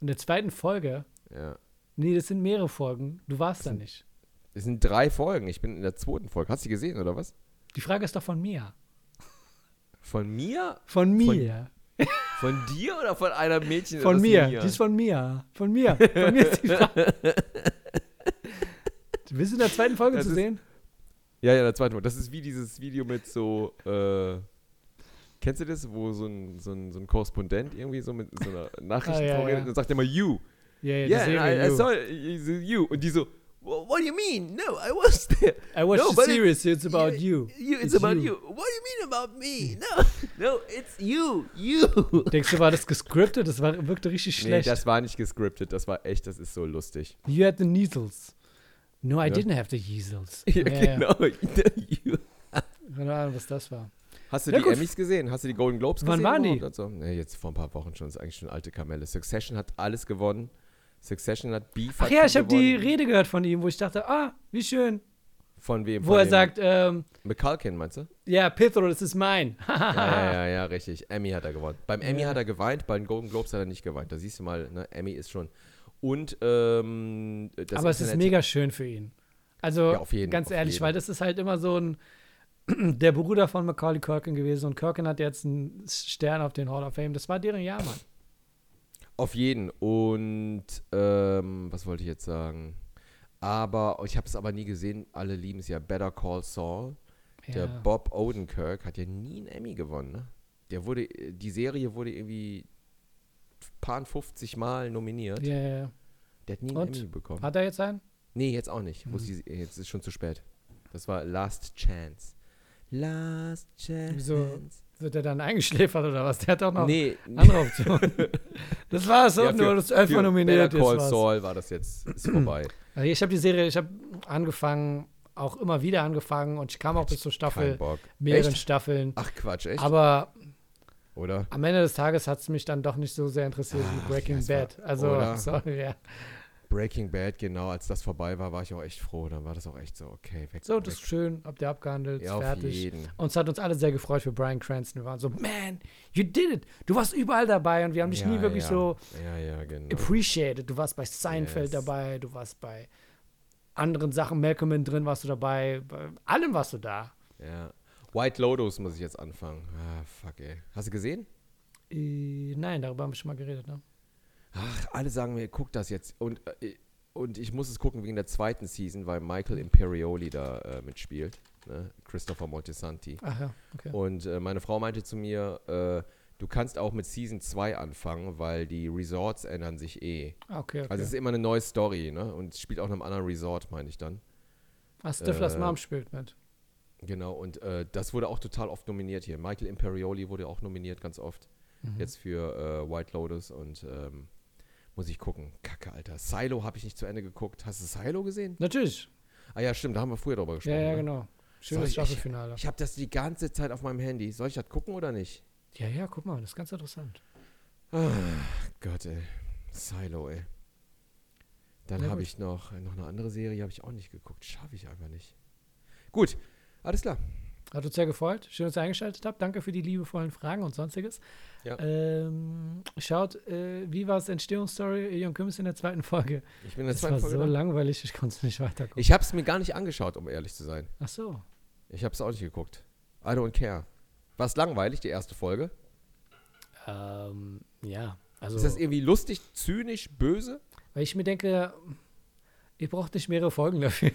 In der zweiten Folge? Ja. Nee, das sind mehrere Folgen. Du warst da sind- nicht. Es sind drei Folgen. Ich bin in der zweiten Folge. Hast du die gesehen oder was? Die Frage ist doch von mir. Von mir? Von mir. Von dir oder von einer Mädchen? Von mir. Mir? Die ist von mir. Von mir. Von mir ist die Frage. Du bist in der zweiten Folge Das zu ist- sehen? Ja, ja, der zweite Folge. Das ist wie dieses Video mit so, äh, kennst du das, wo so ein, so ein, so ein Korrespondent irgendwie so mit so einer Nachricht Ah, ja, vorredet ja. und sagt er immer you. Ja, ja, die Yeah. I, I You. saw you. Und die so, "Well, what do you mean? No, I was there. I watched No, the but it- series. It's about you. you it's, It's about you. you. What do you mean about me? No, no, it's you, you. Denkst du, war das gescriptet? Das war, wirkte richtig Nee, schlecht. das war nicht gescriptet, das war echt, das ist so lustig. You had the Neasels. No, I Ja. didn't have the Yeasels. Ja, Ja, genau. Keine Ahnung, was das war. Hast du Ja, die gut. Emmys gesehen? Hast du die Golden Globes Wann gesehen? waren die? überhaupt und So? Nee, jetzt vor ein paar Wochen schon. Das ist eigentlich schon alte Kamelle. Succession hat alles gewonnen. Succession hat Beef Ach hat ja, ich habe die. Rede gehört von ihm, wo ich dachte, ah, wie schön. Von wem? Wo Von er dem sagt, ähm, McCulkin, meinst du? ja, Pithro, das ist mein. ja, ja, ja, ja, richtig. Emmy hat er gewonnen. Beim Emmy Ja. hat er geweint, bei den Golden Globes hat er nicht geweint. Da siehst du mal, ne, Emmy ist schon. Und ähm, das Aber es ist mega schön für ihn. Also, Ja, jeden- ganz ehrlich, jeden. weil das ist halt immer so ein der Bruder von Macaulay Culkin gewesen und Culkin hat jetzt einen Stern auf den Hall of Fame. Das war deren Jahr, Mann. Auf jeden. Und ähm, was wollte ich jetzt sagen? Aber ich habe es aber nie gesehen. Alle lieben es ja. Better Call Saul. Der Ja. Bob Odenkirk hat ja nie einen Emmy gewonnen. Ne? Der wurde, die Serie wurde irgendwie paar 50 Mal nominiert. Ja, ja, ja. Der hat nie einen Und? Emmy bekommen. Hat er jetzt einen? nee, jetzt auch nicht. Mhm. Die, jetzt ist schon zu spät. Das war Last Chance. Last Chance. Wieso? Wird er dann eingeschläfert oder was? Der hat doch noch Nee, andere Optionen. das war's, Ja, ja, nur für- das elfmal für nominiert. Better Call war's. Saul war das jetzt ist vorbei. Also ich habe die Serie, ich habe angefangen, auch immer wieder angefangen und ich kam auch bis zur Staffel, mehreren Echt? Staffeln. Ach Quatsch, echt? Aber Oder? am Ende des Tages hat es mich dann doch nicht so sehr interessiert Ach, wie Breaking das war- Bad. Also, oder? sorry, ja. Breaking Bad, genau, als das vorbei war, war ich auch echt froh. Dann war das auch echt so, okay, weg. So, weg. das ist schön, habt ihr abgehandelt, ja, fertig. Und es hat uns alle sehr gefreut für Brian Cranston. Wir waren so, man, you did it. Du warst überall dabei und wir haben dich Ja, nie wirklich ja. so genau. appreciated. Du warst bei Seinfeld Yes. dabei, du warst bei anderen Sachen, Malcolm in drin warst du dabei, bei allem warst du da. Ja. White Lotus muss ich jetzt anfangen. Ah, fuck, ey. Hast du gesehen? Äh, nein, darüber haben wir schon mal geredet, ne? Ach, alle sagen mir, guck das jetzt. Und, äh, und ich muss es gucken wegen der zweiten Season, weil Michael Imperioli da äh, mitspielt. Ne? Christopher Moltisanti. Ach ja, okay. Und äh, meine Frau meinte zu mir, äh, du kannst auch mit Season 2 anfangen, weil die Resorts ändern sich eh. Ah, okay, okay. Also es ist immer eine neue Story, ne? Und es spielt auch in einem anderen Resort, meine ich dann. Ach, Stiflers äh, Mom spielt mit. Genau, und äh, das wurde auch total oft nominiert hier. Michael Imperioli wurde auch nominiert ganz oft. Mhm. Jetzt für äh, White Lotus und ähm, muss ich gucken. Kacke, Alter. Silo habe ich nicht zu Ende geguckt. Hast du Silo gesehen? Natürlich. Ah ja, stimmt, da haben wir früher drüber Ja, gesprochen. ja, ne? genau. Schönes ich- Staffelfinale. Ich habe das die ganze Zeit auf meinem Handy. Soll ich das gucken oder nicht? Ja, ja, guck mal, das ist ganz interessant. Ah, Gott, ey. Silo, ey. Dann Ja, habe ich noch, noch eine andere Serie, habe ich auch nicht geguckt. Schaffe ich einfach nicht. Gut, alles klar. Hat uns sehr gefreut. Schön, dass ihr eingeschaltet habt. Danke für die liebevollen Fragen und sonstiges. Ja. Ähm, schaut, äh, wie war es Entstehungsstory Jon Kümmels in der zweiten Folge? Ich bin in der Das zweiten war Folge. so langweilig, ich konnte es nicht weitergucken. Ich habe es mir gar nicht angeschaut, um ehrlich zu sein. Ach so. Ich habe es auch nicht geguckt. I don't care. War es langweilig, die erste Folge? Ähm, ja. Also, Ist das irgendwie lustig, zynisch, böse? weil ich mir denke, ihr braucht nicht mehrere Folgen dafür.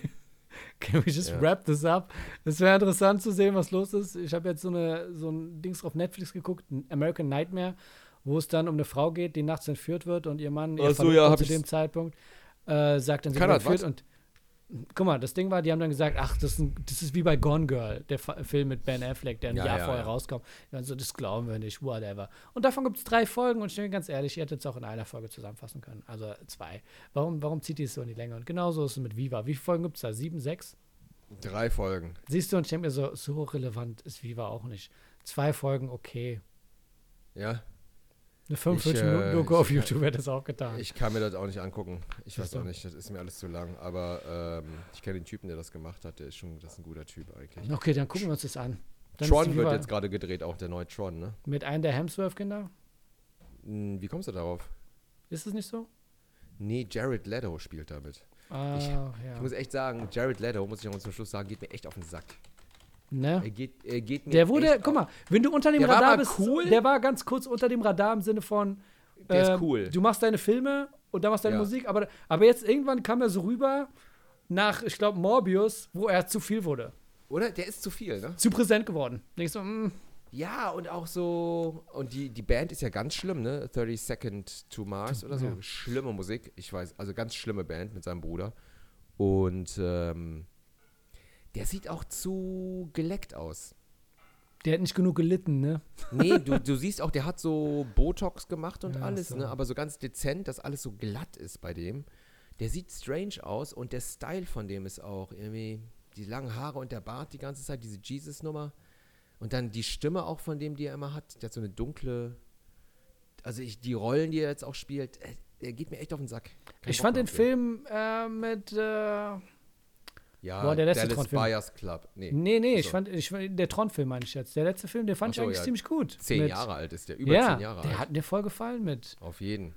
Can we just Ja. wrap this up? Es wäre interessant zu sehen, was los ist. Ich habe jetzt so, eine, so ein Dings auf Netflix geguckt, American Nightmare, wo es dann um eine Frau geht, die nachts entführt wird und ihr Mann, ihr Ach so, Verlobter ja, zu dem Zeitpunkt, äh, sagt dann, sie wird entführt und Guck mal, das Ding war, die haben dann gesagt, ach, das ist, ein, das ist wie bei Gone Girl, der Fa Film mit Ben Affleck, der ein Ja, Jahr ja, vorher ja. rauskam. Ja, so, das glauben wir nicht, whatever. Und davon gibt es drei Folgen und ich bin ganz ehrlich, ihr hättet es auch in einer Folge zusammenfassen können. Also zwei. Warum, warum zieht ihr es so in die Länge? Und genauso ist es mit Viva. Wie viele Folgen gibt es da? Sieben, sechs? Drei Folgen. Siehst du, und ich denke mir so, so relevant ist Viva auch nicht. Zwei Folgen, okay. Ja, Eine 45 Ich, äh, Minuten Doku auf ich- YouTube hätte es auch getan. ich kann mir das auch nicht angucken. Ich weiß auch nicht, das ist mir alles zu lang. Aber ähm, ich kenne den Typen, der das gemacht hat. Der ist schon, das ist ein guter Typ eigentlich. okay, dann gucken wir uns das an. Dann Tron wird jetzt gerade gedreht, auch der neue Tron, ne? mit einem der Hemsworth-Kinder. Hm, Wie kommst du darauf? Ist es nicht so? Nee, Jared Leto spielt damit. Ah, Ich- ja. Ich muss echt sagen, Jared Leto, muss ich noch zum Schluss sagen, geht mir echt auf den Sack. Ne? Er geht, er geht Der wurde, guck mal, wenn du unter dem Der Radar bist, cool. der war ganz kurz unter dem Radar im Sinne von, Der ist äh, cool. du machst deine Filme und da machst deine Ja. Musik, aber, aber jetzt irgendwann kam er so rüber nach, ich glaube, Morbius, wo er zu viel wurde. Oder? Der ist zu viel, ne? Zu präsent geworden. Denkst du, mm, Ja, und auch so. Und die, die Band ist ja ganz schlimm, ne? 30 Second to Mars oder so. Ja. Schlimme Musik. Ich weiß, also ganz schlimme Band mit seinem Bruder. Und ähm, der sieht auch zu geleckt aus. der hat nicht genug gelitten, ne? Nee, du, du siehst auch, der hat so Botox gemacht und Ja, alles, so. ne? Aber so ganz dezent, dass alles so glatt ist bei dem. Der sieht strange aus und der Style von dem ist auch irgendwie die langen Haare und der Bart die ganze Zeit, diese Jesus-Nummer. Und dann die Stimme auch von dem, die er immer hat. Der hat so eine dunkle. Also ich, die Rollen, die er jetzt auch spielt, äh, der geht mir echt auf den Sack. Kein ich Bock fand den Film äh, mit, äh, Ja, Boah, der letzte Dallas Tron-Film. Buyers Club. Nee, nee, nee, ich so. fand, ich, der Tron-Film meine ich jetzt. Der letzte Film, den fand Ach ich so, eigentlich ja. ziemlich gut. zehn mit, Jahre alt ist der, über ja, zehn Jahre der alt. hat mir voll gefallen mit, Auf jeden.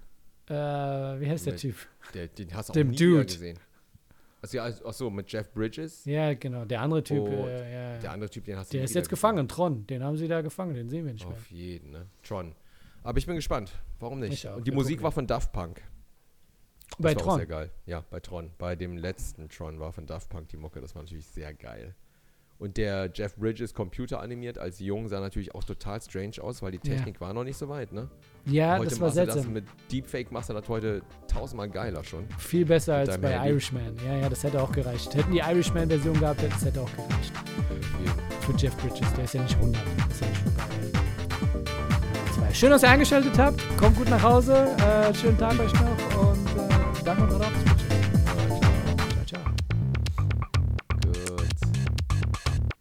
äh, wie heißt der Mit- Typ? Der, den hast du auch Dem nie Dude. gesehen. Also, ja, ach so, mit Jeff Bridges. Ja, genau, der andere Typ. Und äh, ja, Der andere Typ, den hast du der ist jetzt gefangen, Tron. Den haben sie da gefangen, den sehen wir nicht gesehen. mehr. Auf jeden, ne? Tron. Aber ich bin gespannt. Warum nicht? Ich auch. Und die Musik war von Daft Punk. Das Bei war auch Tron. sehr geil. Ja, bei Tron. Bei dem letzten Tron war von Daft Punk die Mucke. Das war natürlich sehr geil. Und der Jeff Bridges computeranimiert als Jung sah natürlich auch total strange aus, weil die Ja. Technik war noch nicht so weit, ne? Ja, heute das war du das seltsam. mit Deepfake machst du das heute tausendmal geiler schon. Viel besser als bei Handy. Irishman. Ja, ja, das hätte auch gereicht. Hätten die Irishman-Version gehabt, das hätte auch gereicht. Für Jeff Bridges, der ist ja nicht 100. Das ist ja Zwei. Schön, dass ihr eingeschaltet habt. Kommt gut nach Hause. Äh, schönen Tag euch noch und Dank und auf